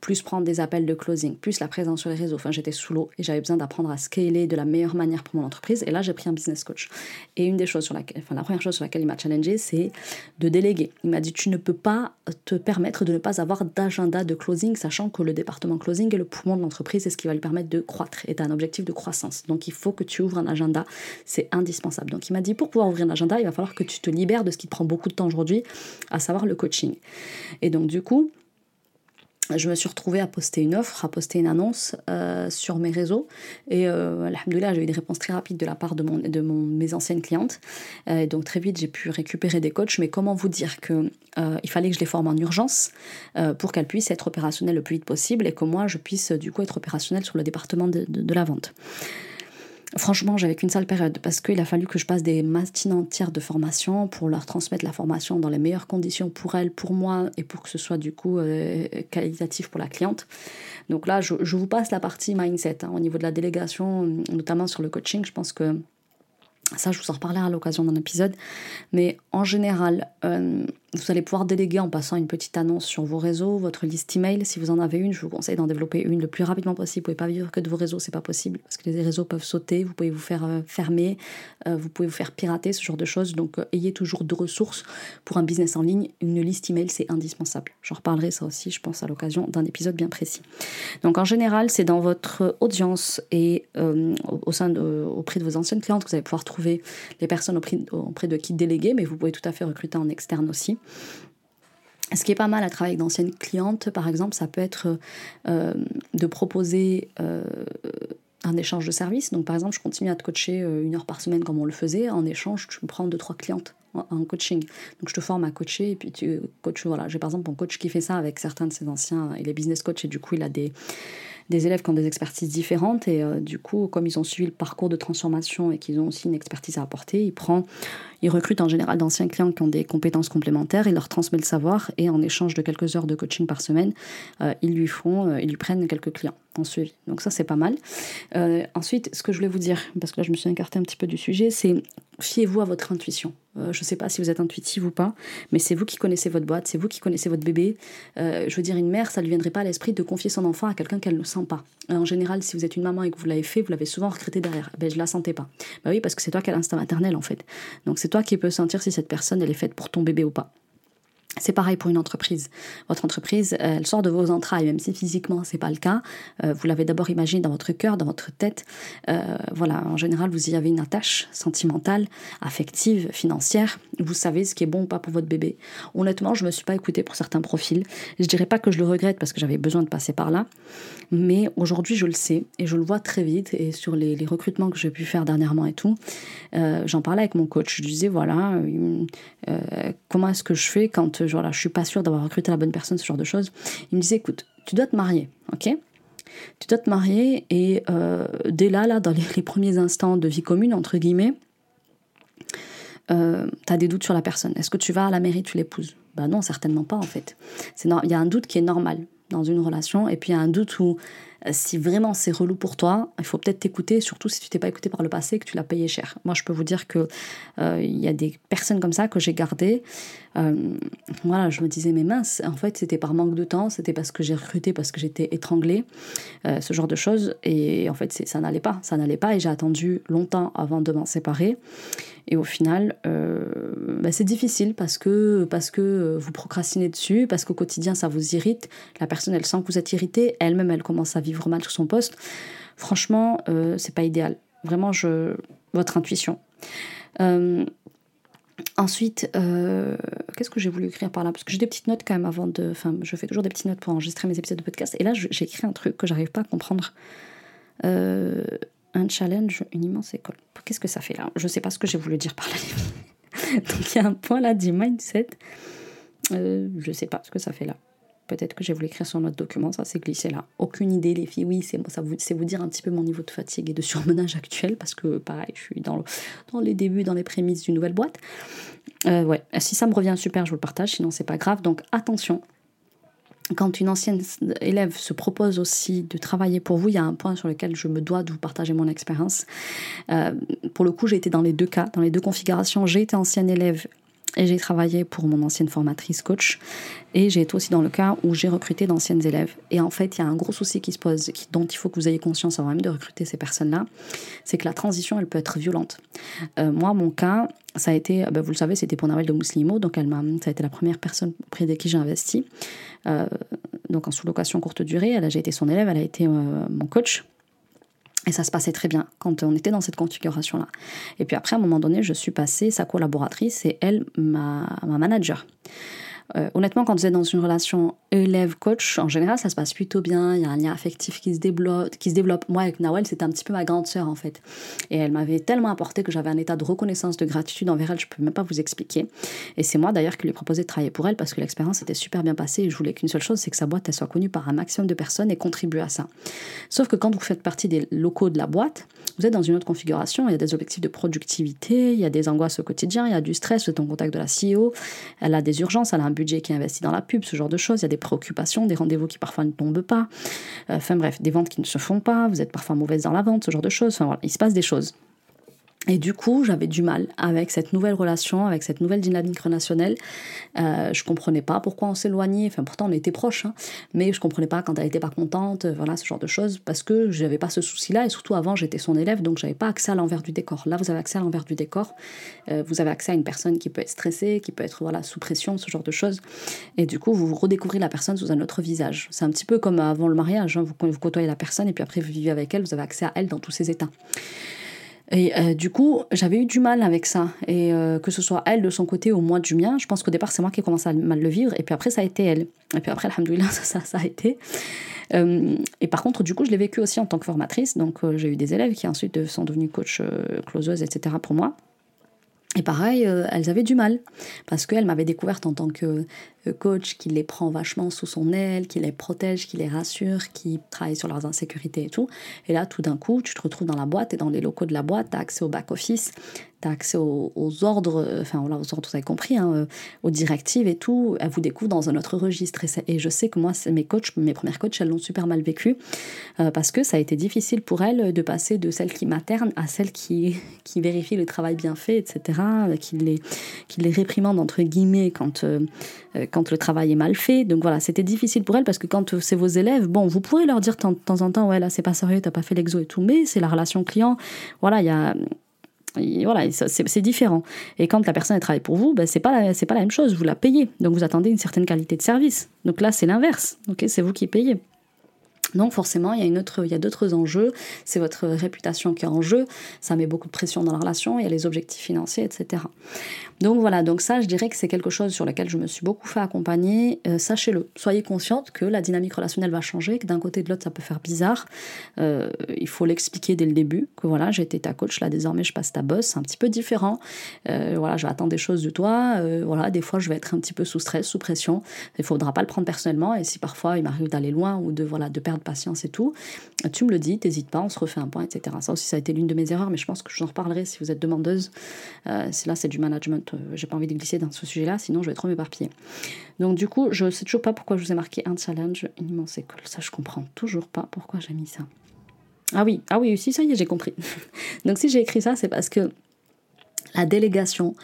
plus prendre des appels de closing, plus la présence sur les réseaux. Enfin, j'étais sous l'eau et j'avais besoin d'apprendre à scaler de la meilleure manière pour mon entreprise. Et là, j'ai pris un business coach. Et une des choses sur enfin, la première chose sur laquelle il m'a challengé, c'est de déléguer. Il m'a dit, tu ne peux pas te permettre de ne pas avoir d'agenda de closing, sachant que le département closing est le poumon de l'entreprise et ce qui va lui permettre de croître, est un objectif de croissance. Donc il faut que tu ouvres un agenda, c'est indispensable. Donc il m'a dit, pour pouvoir ouvrir un agenda, il va falloir que tu te libères de ce qui te prend beaucoup de temps aujourd'hui, à savoir le coaching. Et donc du coup, je me suis retrouvée à poster une offre, à poster une annonce euh, sur mes réseaux. Et euh, j'ai eu des réponses très rapides de la part de, mes anciennes clientes. Euh, donc très vite, j'ai pu récupérer des coachs. Mais comment vous dire que euh, il fallait que je les forme en urgence pour qu'elles puissent être opérationnelles le plus vite possible et que moi, je puisse du coup être opérationnelle sur le département de la vente. Franchement, j'avais qu'une seule période parce qu'il a fallu que je passe des matinées entières de formation pour leur transmettre la formation dans les meilleures conditions pour elles, pour moi et pour que ce soit du coup euh, qualitatif pour la cliente. Donc là, je, vous passe la partie mindset hein, au niveau de la délégation, notamment sur le coaching. Je pense que ça, je vous en reparlerai à l'occasion d'un épisode. Mais en général, euh, vous allez pouvoir déléguer en passant une petite annonce sur vos réseaux, votre liste email. Si vous en avez une, je vous conseille d'en développer une le plus rapidement possible. Vous ne pouvez pas vivre que de vos réseaux, c'est pas possible parce que les réseaux peuvent sauter, vous pouvez vous faire euh, fermer, euh, vous pouvez vous faire pirater, ce genre de choses. Donc ayez toujours de ressources pour un business en ligne. Une liste email, c'est indispensable. J'en reparlerai ça aussi, je pense, à l'occasion d'un épisode bien précis. Donc en général, c'est dans votre audience et au sein auprès de vos anciennes clientes que vous allez pouvoir trouver les personnes auprès, de qui déléguer, mais vous pouvez tout à fait recruter en externe aussi. Ce qui est pas mal à travailler avec d'anciennes clientes, par exemple, ça peut être euh, de proposer euh, un échange de services. Donc, par exemple, je continue à te coacher euh, une heure par semaine comme on le faisait. En échange, tu prends deux, trois clientes en coaching. Donc, je te forme à coacher et puis tu coaches. Voilà, j'ai par exemple mon coach qui fait ça avec certains de ses anciens. Il est business coach et du coup, il a des des élèves qui ont des expertises différentes et euh, du coup, comme ils ont suivi le parcours de transformation et qu'ils ont aussi une expertise à apporter, il prend, il recrute en général d'anciens clients qui ont des compétences complémentaires, il leur transmet le savoir et en échange de quelques heures de coaching par semaine, euh, ils lui font, euh, ils lui prennent quelques clients suivi. Donc ça, c'est pas mal. ensuite, ce que je voulais vous dire, parce que là, je me suis écartée un petit peu du sujet, c'est fiez-vous à votre intuition. Euh, je ne sais pas si vous êtes intuitif ou pas, mais c'est vous qui connaissez votre boîte, c'est vous qui connaissez votre bébé. Euh, je veux dire, une mère, ça ne lui viendrait pas à l'esprit de confier son enfant à quelqu'un qu'elle ne sent pas. en général, si vous êtes une maman et que vous l'avez fait, vous l'avez souvent recruté derrière. Ben, je la sentais pas. Bah oui, parce que c'est toi qui as l'instinct maternel en fait. Donc c'est toi qui peux sentir si cette personne, elle est faite pour ton bébé ou pas. C'est pareil pour une entreprise. Votre entreprise, elle sort de vos entrailles, même si physiquement c'est pas le cas. Euh, vous l'avez d'abord imaginé dans votre cœur, dans votre tête. Euh, voilà, en général, vous y avez une attache sentimentale, affective, financière. Vous savez ce qui est bon ou pas pour votre bébé. Honnêtement, je me suis pas écoutée pour certains profils. Je dirais pas que je le regrette parce que j'avais besoin de passer par là, mais aujourd'hui je le sais et je le vois très vite. Et sur les, recrutements que j'ai pu faire dernièrement et tout, euh, j'en parlais avec mon coach. Je disais voilà, comment est-ce que je fais quand genre là, je suis pas sûre d'avoir recruté la bonne personne, ce genre de choses. Il me disait, écoute, tu dois te marier, ok? Tu dois te marier et euh, dès là, là, dans les, premiers instants de vie commune, entre guillemets, euh, tu as des doutes sur la personne. Est-ce que tu vas à la mairie, tu l'épouses? Bah non, certainement pas en fait. Il y a un doute qui est normal dans une relation et puis il y a un doute où euh, si vraiment c'est relou pour toi, il faut peut-être t'écouter, surtout si tu t'es pas écouté par le passé et que tu l'as payé cher. Moi, je peux vous dire que euh, il y a des personnes comme ça que j'ai gardées. Euh, voilà, je me disais mais mince, en fait c'était par manque de temps, c'était parce que j'ai recruté, parce que j'étais étranglée, ce genre de choses. Et en fait ça n'allait pas, ça n'allait pas et j'ai attendu longtemps avant de m'en séparer. Et au final, bah, c'est difficile parce que, parce que vous procrastinez dessus, parce qu'au quotidien ça vous irrite. La personne elle sent que vous êtes irrité, elle-même elle commence à vivre mal sur son poste, franchement, euh, c'est pas idéal. Vraiment, je, votre intuition. Euh, ensuite, euh, qu'est-ce que j'ai voulu écrire par là? Parce que j'ai des petites notes quand même avant de. Enfin, je fais toujours des petites notes pour enregistrer mes épisodes de podcast. Et là, j'ai écrit un truc que j'arrive pas à comprendre. Un challenge, une immense école. Qu'est-ce que ça fait là? Je sais pas ce que j'ai voulu dire par là. Donc il y a un point là du mindset. je sais pas ce que ça fait là. Peut-être que j'ai voulu écrire sur notre document, ça s'est glissé là. Aucune idée, les filles. Oui, c'est vous, dire un petit peu mon niveau de fatigue et de surmenage actuel, parce que pareil, je suis dans les débuts, dans les prémices d'une nouvelle boîte. Euh, ouais, si ça me revient super, je vous le partage, sinon c'est pas grave. Donc attention, quand une ancienne élève se propose aussi de travailler pour vous, il y a un point sur lequel je me dois de vous partager mon expérience. Euh, pour le coup, j'ai été dans les deux cas, dans les deux configurations. J'ai été ancienne élève et j'ai travaillé pour mon ancienne formatrice coach et j'ai été aussi dans le cas où j'ai recruté d'anciennes élèves. Et en fait, il y a un gros souci qui se pose, dont il faut que vous ayez conscience avant même de recruter ces personnes-là, c'est que la transition, elle peut être violente. Euh, moi, mon cas, ça a été, ben, vous le savez, c'était pour Nawel de Mouslimo, donc elle m'a, ça a été la première personne auprès de qui j'ai investi, euh, donc en sous-location courte durée. Elle a, j'ai été son élève, elle a été euh, mon coach. Et ça se passait très bien quand on était dans cette configuration-là. Et puis après, à un moment donné, je suis passée sa collaboratrice et elle, ma, ma manager. Euh, honnêtement, quand vous êtes dans une relation élève-coach, en général, ça se passe plutôt bien. Il y a un lien affectif qui se développe. Moi, avec Nawel, c'était un petit peu ma grande sœur, en fait. Et elle m'avait tellement apporté que j'avais un état de reconnaissance, de gratitude envers elle, je peux même pas vous expliquer. Et c'est moi, d'ailleurs, qui lui ai proposé de travailler pour elle parce que l'expérience était super bien passée et je voulais qu'une seule chose, c'est que sa boîte, soit connue par un maximum de personnes et contribue à ça. Sauf que quand vous faites partie des locaux de la boîte, vous êtes dans une autre configuration. Il y a des objectifs de productivité, il y a des angoisses au quotidien, il y a du stress, vous êtes en contact de la CEO, elle a des urgences, elle a un budget qui est investi dans la pub, ce genre de choses. Il y a des préoccupations, des rendez-vous qui parfois ne tombent pas. Euh, enfin bref, des ventes qui ne se font pas. Vous êtes parfois mauvaise dans la vente, ce genre de choses. Enfin voilà, il se passe des choses. Et du coup, j'avais du mal avec cette nouvelle relation, avec cette nouvelle dynamique relationnelle. Euh, je comprenais pas pourquoi on s'éloignait. Enfin, pourtant, on était proches, hein. mais je comprenais pas quand elle était pas contente, euh, voilà, ce genre de choses, parce que j'avais pas ce souci-là. Et surtout, avant, j'étais son élève, donc j'avais pas accès à l'envers du décor. Là, vous avez accès à l'envers du décor. Euh, vous avez accès à une personne qui peut être stressée, qui peut être voilà sous pression, ce genre de choses. Et du coup, vous redécouvrez la personne sous un autre visage. C'est un petit peu comme avant le mariage. Hein. Vous, vous côtoyez la personne et puis après vous vivez avec elle. Vous avez accès à elle dans tous ses états. Et euh, du coup, j'avais eu du mal avec ça. Et euh, que ce soit elle de son côté ou moi du mien, je pense qu'au départ, c'est moi qui ai commencé à mal le vivre. Et puis après, ça a été elle. Et puis après, alhamdoulilah, ça, ça, a été. Euh, et par contre, du coup, je l'ai vécu aussi en tant que formatrice. Donc, j'ai eu des élèves qui ensuite sont devenus coach, closeuses, etc. pour moi. Et pareil, elles avaient du mal parce qu'elles m'avaient découverte en tant que coach qui les prend vachement sous son aile, qui les protège, qui les rassure, qui travaille sur leurs insécurités et tout. Et là, tout d'un coup, tu te retrouves dans la boîte et dans les locaux de la boîte, tu as accès au back-office, tu as accès aux, ordres, euh, enfin, aux ordres, vous avez compris, hein, euh, aux directives et tout. Elles vous découvrent dans un autre registre. Et, je sais que moi, mes coachs, mes premières coachs, elles l'ont super mal vécu euh, parce que ça a été difficile pour elles de passer de celle qui materne à celle qui, qui vérifie le travail bien fait, etc., qui les, qui réprimande, entre guillemets, quand le travail est mal fait. Donc voilà, c'était difficile pour elle parce que quand c'est vos élèves, bon, vous pourrez leur dire de temps en temps, ouais, là, c'est pas sérieux, t'as pas fait l'exo et tout, mais c'est la relation client. Voilà, il y a voilà, c'est différent. Et quand la personne travaille pour vous, ben, c'est pas pas la même chose. Vous la payez, donc vous attendez une certaine qualité de service. Donc là, c'est l'inverse. C'est vous qui payez. Donc forcément, il y a, une autre, il y a d'autres enjeux. C'est votre réputation qui est en jeu. Ça met beaucoup de pression dans la relation. Il y a les objectifs financiers, etc. Donc voilà, donc ça, je dirais que c'est quelque chose sur lequel je me suis beaucoup fait accompagner. Euh, sachez-le, soyez consciente que la dynamique relationnelle va changer, que d'un côté de l'autre, ça peut faire bizarre. Euh, il faut l'expliquer dès le début, que voilà, j'ai été ta coach, là désormais je passe ta boss, c'est un petit peu différent. Euh, voilà, je vais attendre des choses de toi. voilà, des fois, je vais être un petit peu sous stress, sous pression. Il faudra pas le prendre personnellement. Et si parfois il m'arrive d'aller loin ou de voilà de perdre patience et tout, tu me le dis, t'hésites pas, on se refait un point, etc. Ça aussi, ça a été l'une de mes erreurs, mais je pense que je vous en reparlerai si vous êtes demandeuse. c'est là, c'est du management euh, j'ai pas envie de glisser dans ce sujet-là, sinon je vais trop m'éparpiller. Donc du coup, je sais toujours pas pourquoi je vous ai marqué un challenge immense école. Ça, je comprends toujours pas pourquoi j'ai mis ça. Ah oui, ah oui, si, ça y est, j'ai compris. Donc si j'ai écrit ça, c'est parce que la délégation,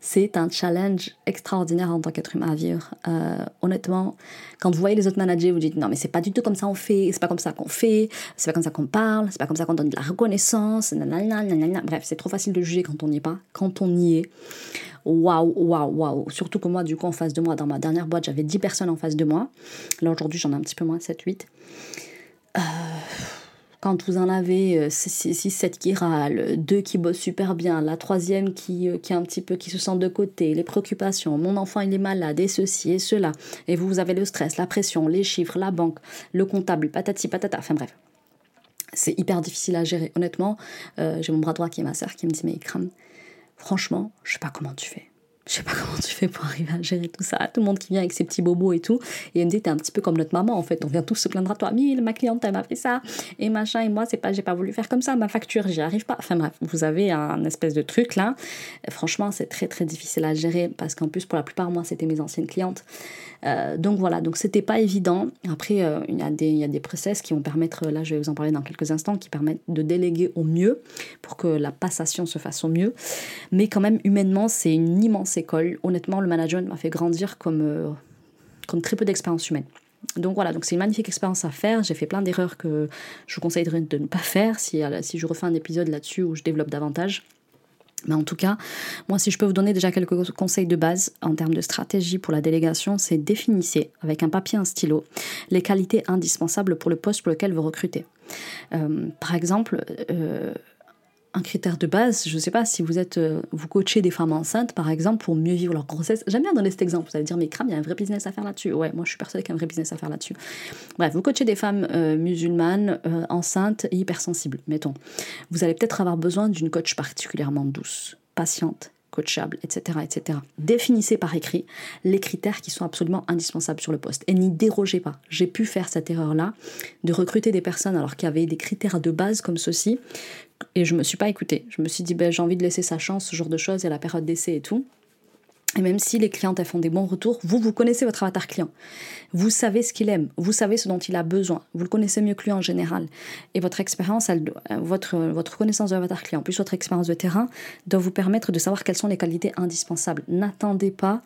c'est un challenge extraordinaire en tant qu'être humain à vivre. Euh, honnêtement, quand vous voyez les autres managers, vous dites non, mais c'est pas du tout comme ça on fait, c'est pas comme ça qu'on fait, c'est pas comme ça qu'on parle, c'est pas comme ça qu'on donne de la reconnaissance, nanana, bref, c'est trop facile de juger quand on n'y est pas. Quand on y est, waouh, waouh, waouh. Surtout que moi, du coup, en face de moi, dans ma dernière boîte, j'avais 10 personnes en face de moi. Là, aujourd'hui, j'en ai un petit peu moins, 7, 8. Euh quand vous en avez 6-7 euh, qui râlent, deux qui bossent super bien, la troisième qui, euh, qui est un petit peu qui se sent de côté, les préoccupations, mon enfant il est malade et ceci et cela, et vous, vous avez le stress, la pression, les chiffres, la banque, le comptable, patati patata, enfin bref. C'est hyper difficile à gérer. Honnêtement, euh, j'ai mon bras droit qui est ma soeur qui me dit mais crame, franchement, je sais pas comment tu fais je sais pas comment tu fais pour arriver à gérer tout ça. Tout le monde qui vient avec ses petits bobos et tout. Et elle me dit, t'es un petit peu comme notre maman en fait. On vient tous se plaindre à toi. Mais ma cliente, elle m'a fait ça. Et machin. Et moi, c'est pas, j'ai pas voulu faire comme ça. Ma facture, j'y arrive pas. Enfin bref, vous avez un espèce de truc là. Franchement, c'est très très difficile à gérer parce qu'en plus, pour la plupart, moi, c'était mes anciennes clientes. Euh, donc voilà, donc c'était pas évident. Après, euh, il y, a des, process qui vont permettre, là je vais vous en parler dans quelques instants, qui permettent de déléguer au mieux pour que la passation se fasse au mieux. Mais quand même, humainement, c'est une immense école. Honnêtement, le management m'a fait grandir comme, euh, comme très peu d'expérience humaine. Donc voilà, donc c'est une magnifique expérience à faire. J'ai fait plein d'erreurs que je vous conseillerais de ne pas faire si, si je refais un épisode là-dessus où je développe davantage. Mais en tout cas, moi, si je peux vous donner déjà quelques conseils de base en termes de stratégie pour la délégation, c'est définissez avec un papier un stylo les qualités indispensables pour le poste pour lequel vous recrutez. Euh, par exemple, euh, un critère de base. Je ne sais pas si vous êtes, euh, vous coachez des femmes enceintes, par exemple, pour mieux vivre leur grossesse. J'aime bien donner cet exemple. Vous allez dire, mais crame, il y a un vrai business à faire là-dessus. Ouais, moi je suis persuadée qu'il y a un vrai business à faire là-dessus. Bref, vous coachez des femmes euh, musulmanes, euh, enceintes et hypersensibles, mettons. Vous allez peut-être avoir besoin d'une coach particulièrement douce, patiente, coachable, etc., etc. Définissez par écrit les critères qui sont absolument indispensables sur le poste et n'y dérogez pas. J'ai pu faire cette erreur-là de recruter des personnes alors qu'il y avait des critères de base comme ceci et je me suis pas écoutée. Je me suis dit ben, j'ai envie de laisser sa chance, ce genre de choses, a la période d'essai et tout. Et même si les clientes elles font des bons retours, vous, vous connaissez votre avatar client. Vous savez ce qu'il aime, vous savez ce dont il a besoin, vous le connaissez mieux que lui en général. Et votre expérience, euh, votre, votre connaissance de l'avatar client, plus votre expérience de terrain, doit vous permettre de savoir quelles sont les qualités indispensables. N'attendez pas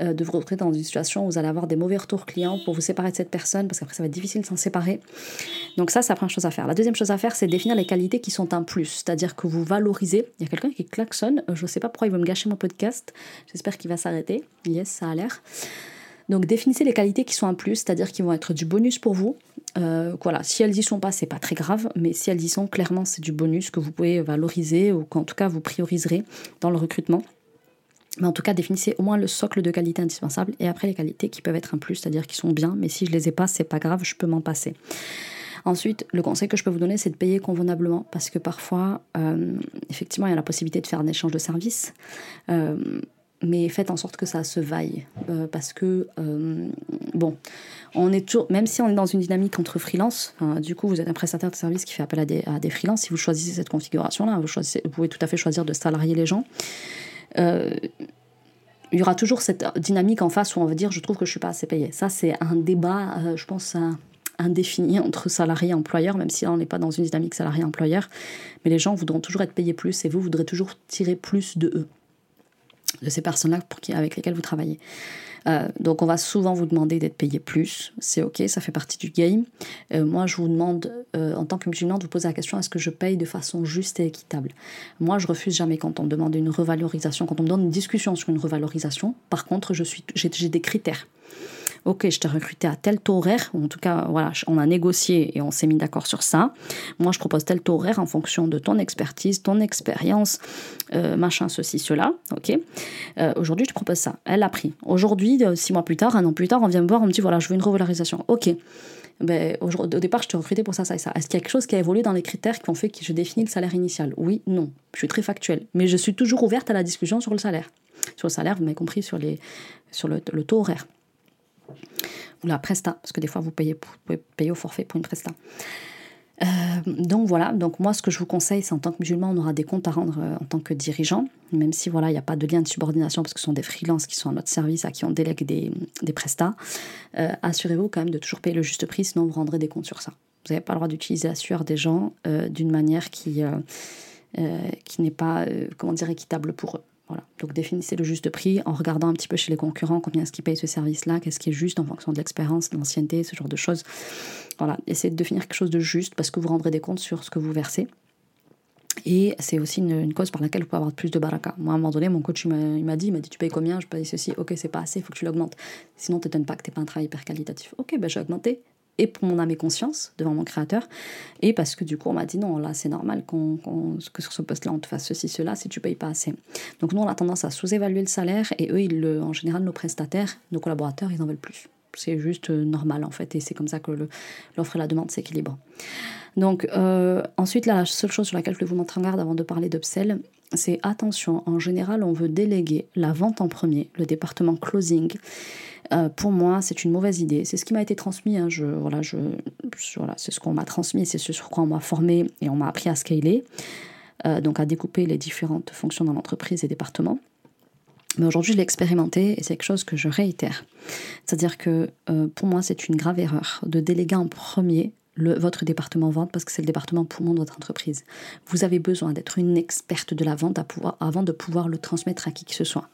euh, de vous retrouver dans une situation où vous allez avoir des mauvais retours clients pour vous séparer de cette personne, parce qu'après ça va être difficile de s'en séparer. Donc ça, c'est la première chose à faire. La deuxième chose à faire, c'est définir les qualités qui sont un plus, c'est-à-dire que vous valorisez. Il y a quelqu'un qui klaxonne, euh, je ne sais pas pourquoi il veut me gâcher mon podcast, j'espère qu'il va s'arrêter. Yes, ça a l'air. Donc définissez les qualités qui sont un plus, c'est-à-dire qui vont être du bonus pour vous. Euh, voilà, si elles y sont pas, c'est pas très grave, mais si elles y sont, clairement, c'est du bonus que vous pouvez valoriser ou qu'en tout cas vous prioriserez dans le recrutement. Mais en tout cas, définissez au moins le socle de qualité indispensable et après les qualités qui peuvent être un plus, c'est-à-dire qui sont bien, mais si je les ai pas, c'est pas grave, je peux m'en passer. Ensuite, le conseil que je peux vous donner, c'est de payer convenablement parce que parfois, euh, effectivement, il y a la possibilité de faire un échange de services. Euh, mais faites en sorte que ça se vaille. Euh, parce que, bon, on est toujours, même si on est dans une dynamique entre freelance, du coup, vous êtes un prestataire de service qui fait appel à des, à des freelances, si vous choisissez cette configuration-là, vous, pouvez tout à fait choisir de salarier les gens. Euh, il y aura toujours cette dynamique en face où on va dire je trouve que je suis pas assez payé. Ça, c'est un débat, euh, je pense, indéfini entre salariés et employeurs, même si on n'est pas dans une dynamique salarié-employeur. Mais les gens voudront toujours être payés plus et vous voudrez toujours tirer plus de eux. De ces personnes-là avec lesquelles vous travaillez. Euh, donc on va souvent vous demander d'être payé plus, c'est ok, ça fait partie du game. Euh, moi je vous demande, euh, en tant que musulman, de vous poser la question est-ce que je paye de façon juste et équitable? Moi je refuse jamais quand on me demande une revalorisation, quand on me donne une discussion sur une revalorisation. Par contre, j'ai des critères ok, je t'ai recruté à tel taux horaire, ou en tout cas, voilà, on a négocié et on s'est mis d'accord sur ça. Moi, je propose tel taux horaire en fonction de ton expertise, ton expérience, euh, machin, ceci, cela, ok. Euh, aujourd'hui, je propose ça. Elle a pris. Aujourd'hui, euh, six mois plus tard, un an plus tard, on vient me voir, on me dit, voilà, je veux une revalorisation. Ok. Ben, au, départ, je t'ai recruté pour ça, ça et ça. Est-ce qu'il y a quelque chose qui a évolué dans les critères qui ont fait que je définis le salaire initial? Oui, non. Je suis très factuelle. Mais je suis toujours ouverte à la discussion sur le salaire. Sur le salaire, vous m'avez compris, sur, les, sur le taux horaire ou la presta, parce que des fois vous payez, pouvez payer au forfait pour une presta. Euh, donc voilà, donc moi ce que je vous conseille, c'est en tant que musulman, on aura des comptes à rendre euh, en tant que dirigeant, même si voilà, il n'y a pas de lien de subordination parce que ce sont des freelances qui sont à notre service, à qui on délègue des, des prestats. Euh, assurez-vous quand même de toujours payer le juste prix, sinon vous rendrez des comptes sur ça. Vous n'avez pas le droit d'utiliser la sueur des gens d'une manière qui, qui n'est pas, comment dire, équitable pour eux. Donc définissez le juste prix en regardant un petit peu chez les concurrents combien est-ce qu'ils payent ce service-là, qu'est-ce qui est juste en fonction de l'expérience, de l'ancienneté, ce genre de choses. Voilà, essayez de définir quelque chose de juste parce que vous rendrez des comptes sur ce que vous versez. Et c'est aussi une, cause par laquelle vous pouvez avoir plus de baraka. Moi, à un moment donné, mon coach, il m'a dit, il m'a dit, tu payes combien? Je paye ceci. Ok, c'est pas assez, il faut que tu l'augmentes. Sinon, tu pas que tu pas un travail hyper qualitatif. Ok, ben j'ai augmenté et pour mon âme et conscience devant mon créateur, et parce que du coup on m'a dit non, là c'est normal qu'on, que sur ce poste-là on te fasse ceci, cela, si tu payes pas assez. Donc nous on a tendance à sous-évaluer le salaire, et eux, ils le, en général nos prestataires, nos collaborateurs, ils en veulent plus. C'est juste euh, normal en fait, et c'est comme ça que l'offre et la demande s'équilibrent. Donc euh, ensuite, là, la seule chose sur laquelle je voulais vous montrer en garde avant de parler d'upsell, c'est attention, en général on veut déléguer la vente en premier, le département closing, euh, pour moi, c'est une mauvaise idée. C'est ce qui m'a été transmis. Hein. Je, voilà, je, voilà, c'est ce qu'on m'a transmis, c'est ce sur quoi on m'a formé et on m'a appris à scaler, euh, donc à découper les différentes fonctions dans l'entreprise et départements. Mais aujourd'hui, je l'ai expérimenté et c'est quelque chose que je réitère. C'est-à-dire que pour moi, c'est une grave erreur de déléguer en premier votre département vente parce que c'est le département poumon de votre entreprise. Vous avez besoin d'être une experte de la vente avant de pouvoir le transmettre à qui que ce soit.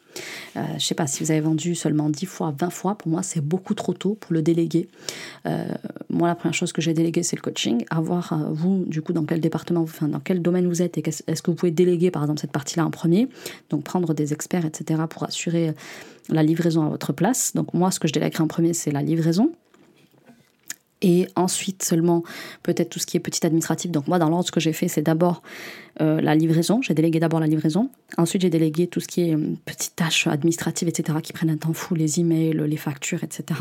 Euh, je ne sais pas si vous avez vendu seulement 10 fois, 20 fois, pour moi c'est beaucoup trop tôt pour le déléguer. Euh, moi la première chose que j'ai délégué c'est le coaching. Avoir euh, vous du coup dans quel département, enfin, dans quel domaine vous êtes et est-ce que vous pouvez déléguer par exemple cette partie-là en premier. Donc prendre des experts etc. pour assurer la livraison à votre place. Donc moi ce que je délèguerai en premier c'est la livraison et ensuite seulement peut-être tout ce qui est petit administratif. Donc moi, dans l'ordre, ce que j'ai fait, c'est d'abord euh, la livraison. J'ai délégué d'abord la livraison. Ensuite, j'ai délégué tout ce qui est euh, petites tâches administratives, etc., qui prennent un temps fou, les emails, les factures, etc.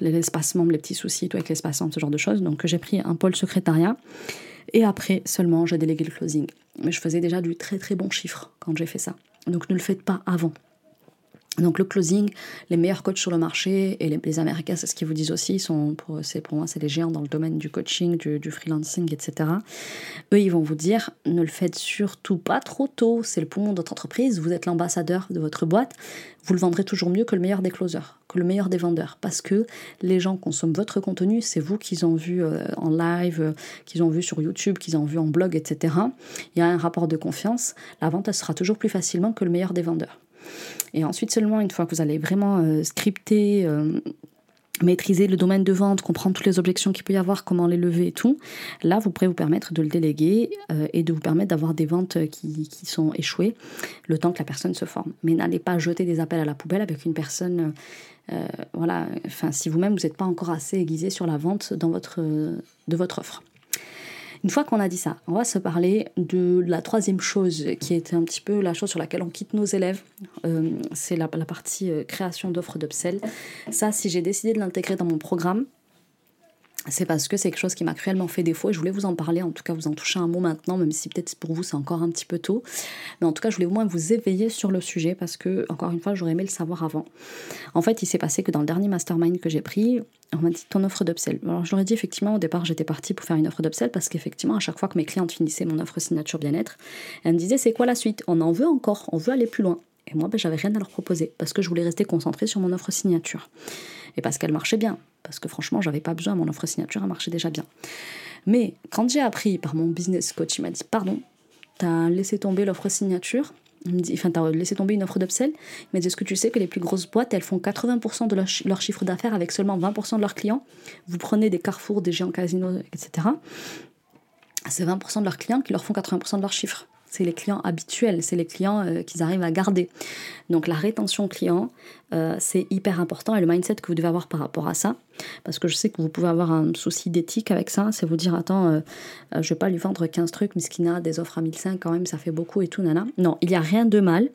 L'espacement, les petits soucis, tout avec l'espacement, ce genre de choses. Donc j'ai pris un pôle secrétariat. Et après seulement, j'ai délégué le closing. Mais je faisais déjà du très très bon chiffre quand j'ai fait ça. Donc ne le faites pas avant. Donc le closing, les meilleurs coachs sur le marché et les, Américains, c'est ce qu'ils vous disent aussi, sont pour, moi c'est les géants dans le domaine du coaching, du, freelancing, etc. Eux, ils vont vous dire, ne le faites surtout pas trop tôt, c'est le poumon de votre entreprise, vous êtes l'ambassadeur de votre boîte, vous le vendrez toujours mieux que le meilleur des closers, que le meilleur des vendeurs, parce que les gens consomment votre contenu, c'est vous qu'ils ont vu euh, en live, euh, qu'ils ont vu sur YouTube, qu'ils ont vu en blog, etc. Il y a un rapport de confiance, la vente elle sera toujours plus facilement que le meilleur des vendeurs. Et ensuite seulement, une fois que vous allez vraiment euh, scripter, euh, maîtriser le domaine de vente, comprendre toutes les objections qu'il peut y avoir, comment les lever et tout, là, vous pourrez vous permettre de le déléguer euh, et de vous permettre d'avoir des ventes qui, sont échouées le temps que la personne se forme. Mais n'allez pas jeter des appels à la poubelle avec une personne... voilà, enfin, si vous-même, vous n'êtes pas encore assez aiguisé sur la vente de votre offre. Une fois qu'on a dit ça, on va se parler de la troisième chose qui est un petit peu la chose sur laquelle on quitte nos élèves. Euh, c'est la, partie euh, création d'offres d'upsell. Ça, si j'ai décidé de l'intégrer dans mon programme, c'est parce que c'est quelque chose qui m'a cruellement fait défaut et je voulais vous en parler, en tout cas vous en toucher un mot maintenant, même si peut-être pour vous c'est encore un petit peu tôt. Mais en tout cas, je voulais au moins vous éveiller sur le sujet parce que, encore une fois, j'aurais aimé le savoir avant. En fait, il s'est passé que dans le dernier mastermind que j'ai pris, on m'a dit ton offre d'upsell. Alors j'aurais dit effectivement au départ j'étais partie pour faire une offre d'upsell parce qu'effectivement à chaque fois que mes clientes finissaient mon offre signature bien-être, elles me disaient c'est quoi la suite? On en veut encore, on veut aller plus loin. Et moi ben, j'avais rien à leur proposer parce que je voulais rester concentrée sur mon offre signature. Et parce qu'elle marchait bien parce que franchement, j'avais pas besoin, mon offre signature, a marché déjà bien. Mais quand j'ai appris par mon business coach, il m'a dit Pardon, t'as laissé tomber l'offre signature Il dit, enfin, t'as laissé tomber une offre d'upsell. Il m'a dit, est-ce que tu sais que les plus grosses boîtes, elles font 80% de leur, chiffre d'affaires avec seulement 20% de leurs clients? Vous prenez des carrefours, des géants casinos, etc. C'est 20% de leurs clients qui leur font 80% de leur chiffre c'est les clients habituels, c'est les clients euh, qu'ils arrivent à garder. Donc la rétention client, euh, c'est hyper important et le mindset que vous devez avoir par rapport à ça, parce que je sais que vous pouvez avoir un souci d'éthique avec ça, c'est vous dire attends, euh, je vais pas lui vendre 15 trucs, miskina, des offres à 1005 quand même, ça fait beaucoup et tout, nana. Non, il n'y a rien de mal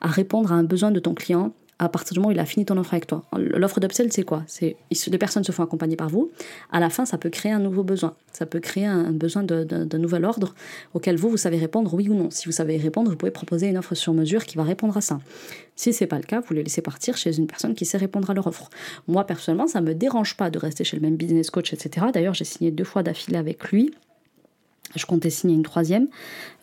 à répondre à un besoin de ton client à partir du moment où il a fini ton offre avec toi. L'offre d'upsell, c'est quoi? C'est les personnes se font accompagner par vous. À la fin, ça peut créer un nouveau besoin. Ça peut créer un, besoin d'un nouvel ordre auquel vous, vous savez répondre oui ou non. Si vous savez répondre, vous pouvez proposer une offre sur mesure qui va répondre à ça. Si c'est pas le cas, vous les laissez partir chez une personne qui sait répondre à leur offre. Moi, personnellement, ça me dérange pas de rester chez le même business coach, etc. D'ailleurs, j'ai signé deux fois d'affilée avec lui. Je comptais signer une troisième.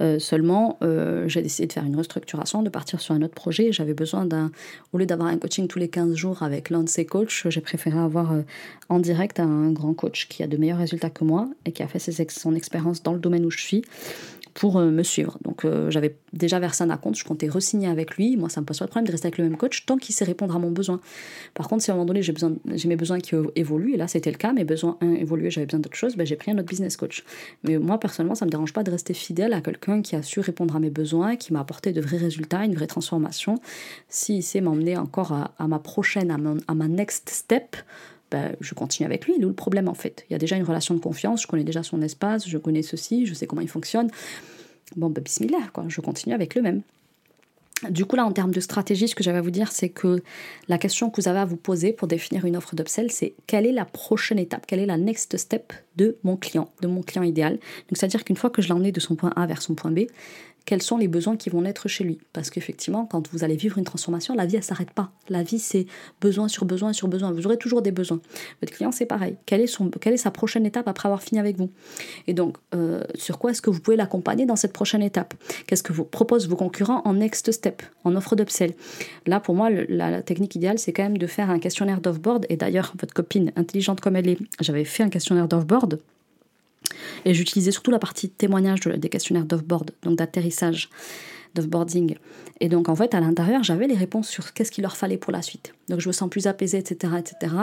Euh, seulement, euh, j'ai décidé de faire une restructuration, de partir sur un autre projet. J'avais besoin d'un. Au lieu d'avoir un coaching tous les 15 jours avec l'un de ses coachs, j'ai préféré avoir euh, en direct un grand coach qui a de meilleurs résultats que moi et qui a fait ses son expérience dans le domaine où je suis pour euh, me suivre. Donc euh, j'avais déjà versé un compte, je comptais re-signer avec lui. Moi, ça me pose pas de problème de rester avec le même coach tant qu'il sait répondre à mon besoin. Par contre, si à un moment donné j'ai besoin, j'ai mes besoins qui évoluent, et là c'était le cas, mes besoins un évolué, j'avais besoin d'autre chose, ben, j'ai pris un autre business coach. Mais moi personnellement, ça me dérange pas de rester fidèle à quelqu'un qui a su répondre à mes besoins, qui m'a apporté de vrais résultats, une vraie transformation. S'il sait m'emmener encore à, ma prochaine, à ma next step, bah, je continue avec lui. Il est où le problème en fait? Il y a déjà une relation de confiance, je connais déjà son espace, je connais ceci, je sais comment il fonctionne. Bon, bah, bismillah, je continue avec le même. Du coup, là, en termes de stratégie, ce que j'avais à vous dire, c'est que la question que vous avez à vous poser pour définir une offre d'upsell, c'est quelle est la prochaine étape, quelle est la next step de mon client, de mon client idéal? C'est-à-dire qu'une fois que je l'ai emmené de son point A vers son point B, quels sont les besoins qui vont naître chez lui. Parce qu'effectivement, quand vous allez vivre une transformation, la vie, elle s'arrête pas. La vie, c'est besoin sur besoin sur besoin. Vous aurez toujours des besoins. Votre client, c'est pareil. Quelle est, sa prochaine étape après avoir fini avec vous? Et donc, euh, sur quoi est-ce que vous pouvez l'accompagner dans cette prochaine étape? Qu'est-ce que vous proposent vos concurrents en next step, en offre d'upsell? Là, pour moi, la, technique idéale, c'est quand même de faire un questionnaire d'offboard. Et d'ailleurs, votre copine, intelligente comme elle est, j'avais fait un questionnaire d'offboard et j'utilisais surtout la partie témoignage des questionnaires d'offboard, donc d'atterrissage d'offboarding. Et donc, en fait, à l'intérieur, j'avais les réponses sur qu'est-ce qu'il leur fallait pour la suite. Donc, je me sens plus apaisée, etc., etc.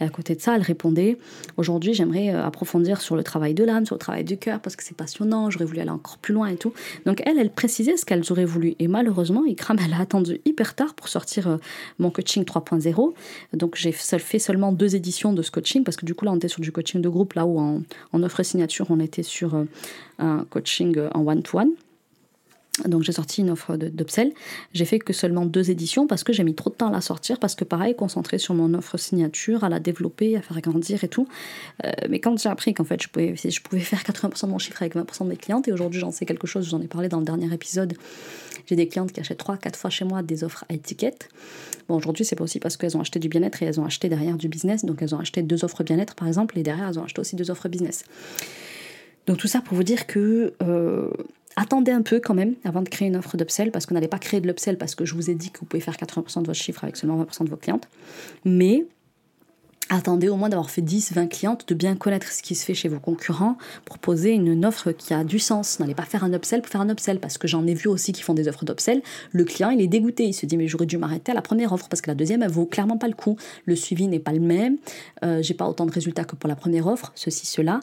Et à côté de ça, elle répondait Aujourd'hui, j'aimerais euh, approfondir sur le travail de l'âme, sur le travail du cœur, parce que c'est passionnant, j'aurais voulu aller encore plus loin et tout. Donc, elle, elle précisait ce qu'elles auraient voulu. Et malheureusement, Ikram, elle a attendu hyper tard pour sortir euh, mon coaching 3.0. Donc, j'ai fait seulement deux éditions de ce coaching, parce que du coup, là, on était sur du coaching de groupe, là où en, en offre signature, on était sur euh, un coaching en one-to-one. one to one donc j'ai sorti une offre d'upsell. J'ai fait que seulement deux éditions parce que j'ai mis trop de temps à la sortir, parce que pareil, concentré sur mon offre signature, à la développer, à faire grandir et tout. Euh, mais quand j'ai appris qu'en fait je pouvais, je pouvais faire 80% de mon chiffre avec 20% de mes clientes, et aujourd'hui j'en sais quelque chose, j'en ai parlé dans le dernier épisode, j'ai des clientes qui achètent 3-4 fois chez moi des offres à étiquette. Bon aujourd'hui c'est pas aussi parce qu'elles ont acheté du bien-être et elles ont acheté derrière du business, donc elles ont acheté deux offres bien-être par exemple, et derrière elles ont acheté aussi deux offres business. Donc tout ça pour vous dire que... Euh, attendez un peu quand même avant de créer une offre d'upsell parce qu'on n'allait pas créer de l'upsell parce que je vous ai dit que vous pouvez faire 80% de votre chiffre avec seulement 20% de vos clientes. Mais attendez au moins d'avoir fait 10, 20 clientes, de bien connaître ce qui se fait chez vos concurrents, proposer une offre qui a du sens. N'allez pas faire un upsell pour faire un upsell, parce que j'en ai vu aussi qui font des offres d'upsell. Le client, il est dégoûté, il se dit mais j'aurais dû m'arrêter à la première offre, parce que la deuxième, elle vaut clairement pas le coup. Le suivi n'est pas le même, euh, j'ai pas autant de résultats que pour la première offre, ceci, cela.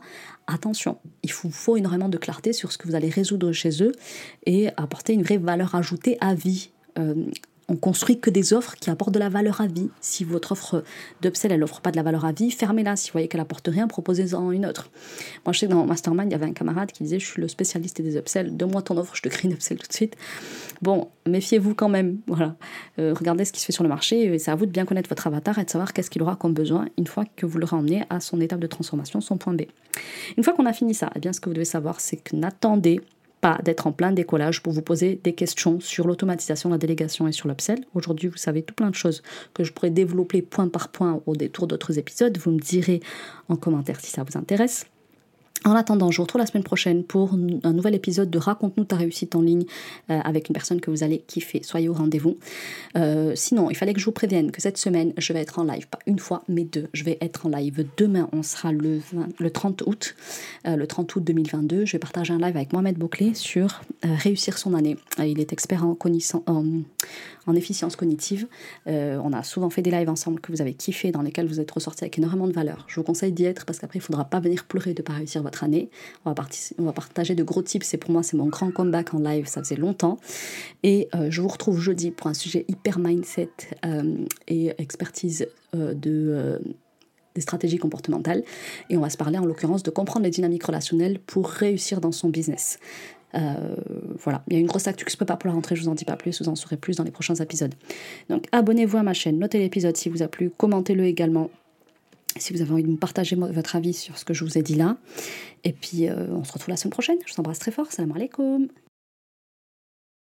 Attention, il faut, faut énormément de clarté sur ce que vous allez résoudre chez eux et apporter une vraie valeur ajoutée à vie. Euh, on construit que des offres qui apportent de la valeur à vie. Si votre offre d'upsell, elle n'offre pas de la valeur à vie, fermez-la. Si vous voyez qu'elle apporte rien, proposez-en une autre. Moi, je sais que dans mastermind, il y avait un camarade qui disait Je suis le spécialiste des upsells, donne-moi ton offre, je te crée une upsell tout de suite. Bon, méfiez-vous quand même. Voilà. Euh, regardez ce qui se fait sur le marché c'est à vous de bien connaître votre avatar et de savoir qu'est-ce qu'il aura comme besoin une fois que vous l'aurez emmené à son étape de transformation, son point B. Une fois qu'on a fini ça, eh bien, ce que vous devez savoir, c'est que n'attendez pas d'être en plein décollage pour vous poser des questions sur l'automatisation, la délégation et sur l'upsell. Aujourd'hui, vous savez tout plein de choses que je pourrais développer point par point au détour d'autres épisodes. Vous me direz en commentaire si ça vous intéresse. En attendant, je vous retrouve la semaine prochaine pour un nouvel épisode de Raconte-nous ta réussite en ligne euh, avec une personne que vous allez kiffer. Soyez au rendez-vous. Euh, sinon, il fallait que je vous prévienne que cette semaine, je vais être en live, pas une fois, mais deux. Je vais être en live demain, on sera le, le 30 août, euh, le 30 août 2022. Je vais partager un live avec Mohamed Bouclé sur réussir son année. il est expert en, en, en efficience cognitive. on a souvent fait des lives ensemble que vous avez kiffé, dans lesquels vous êtes ressortis avec énormément de valeur. Je vous conseille d'y être parce qu'après, il ne faudra pas venir pleurer de ne pas réussir votre année. On va, partager de gros tips. C'est pour moi, c'est mon grand comeback en live. Ça faisait longtemps. Et euh, je vous retrouve jeudi pour un sujet hyper mindset euh, et expertise euh, de des stratégies comportementales. Et on va se parler en l'occurrence de comprendre les dynamiques relationnelles pour réussir dans son business. Voilà, il y a une grosse actu ne peux pas pour la rentrée, je vous en dis pas plus, vous en saurez plus dans les prochains épisodes. Donc abonnez-vous à ma chaîne, notez l'épisode si vous a plu, commentez-le également si vous avez envie de me partager votre avis sur ce que je vous ai dit là. Et puis, euh, on se retrouve la semaine prochaine. Je vous embrasse très fort. Salam alaikum.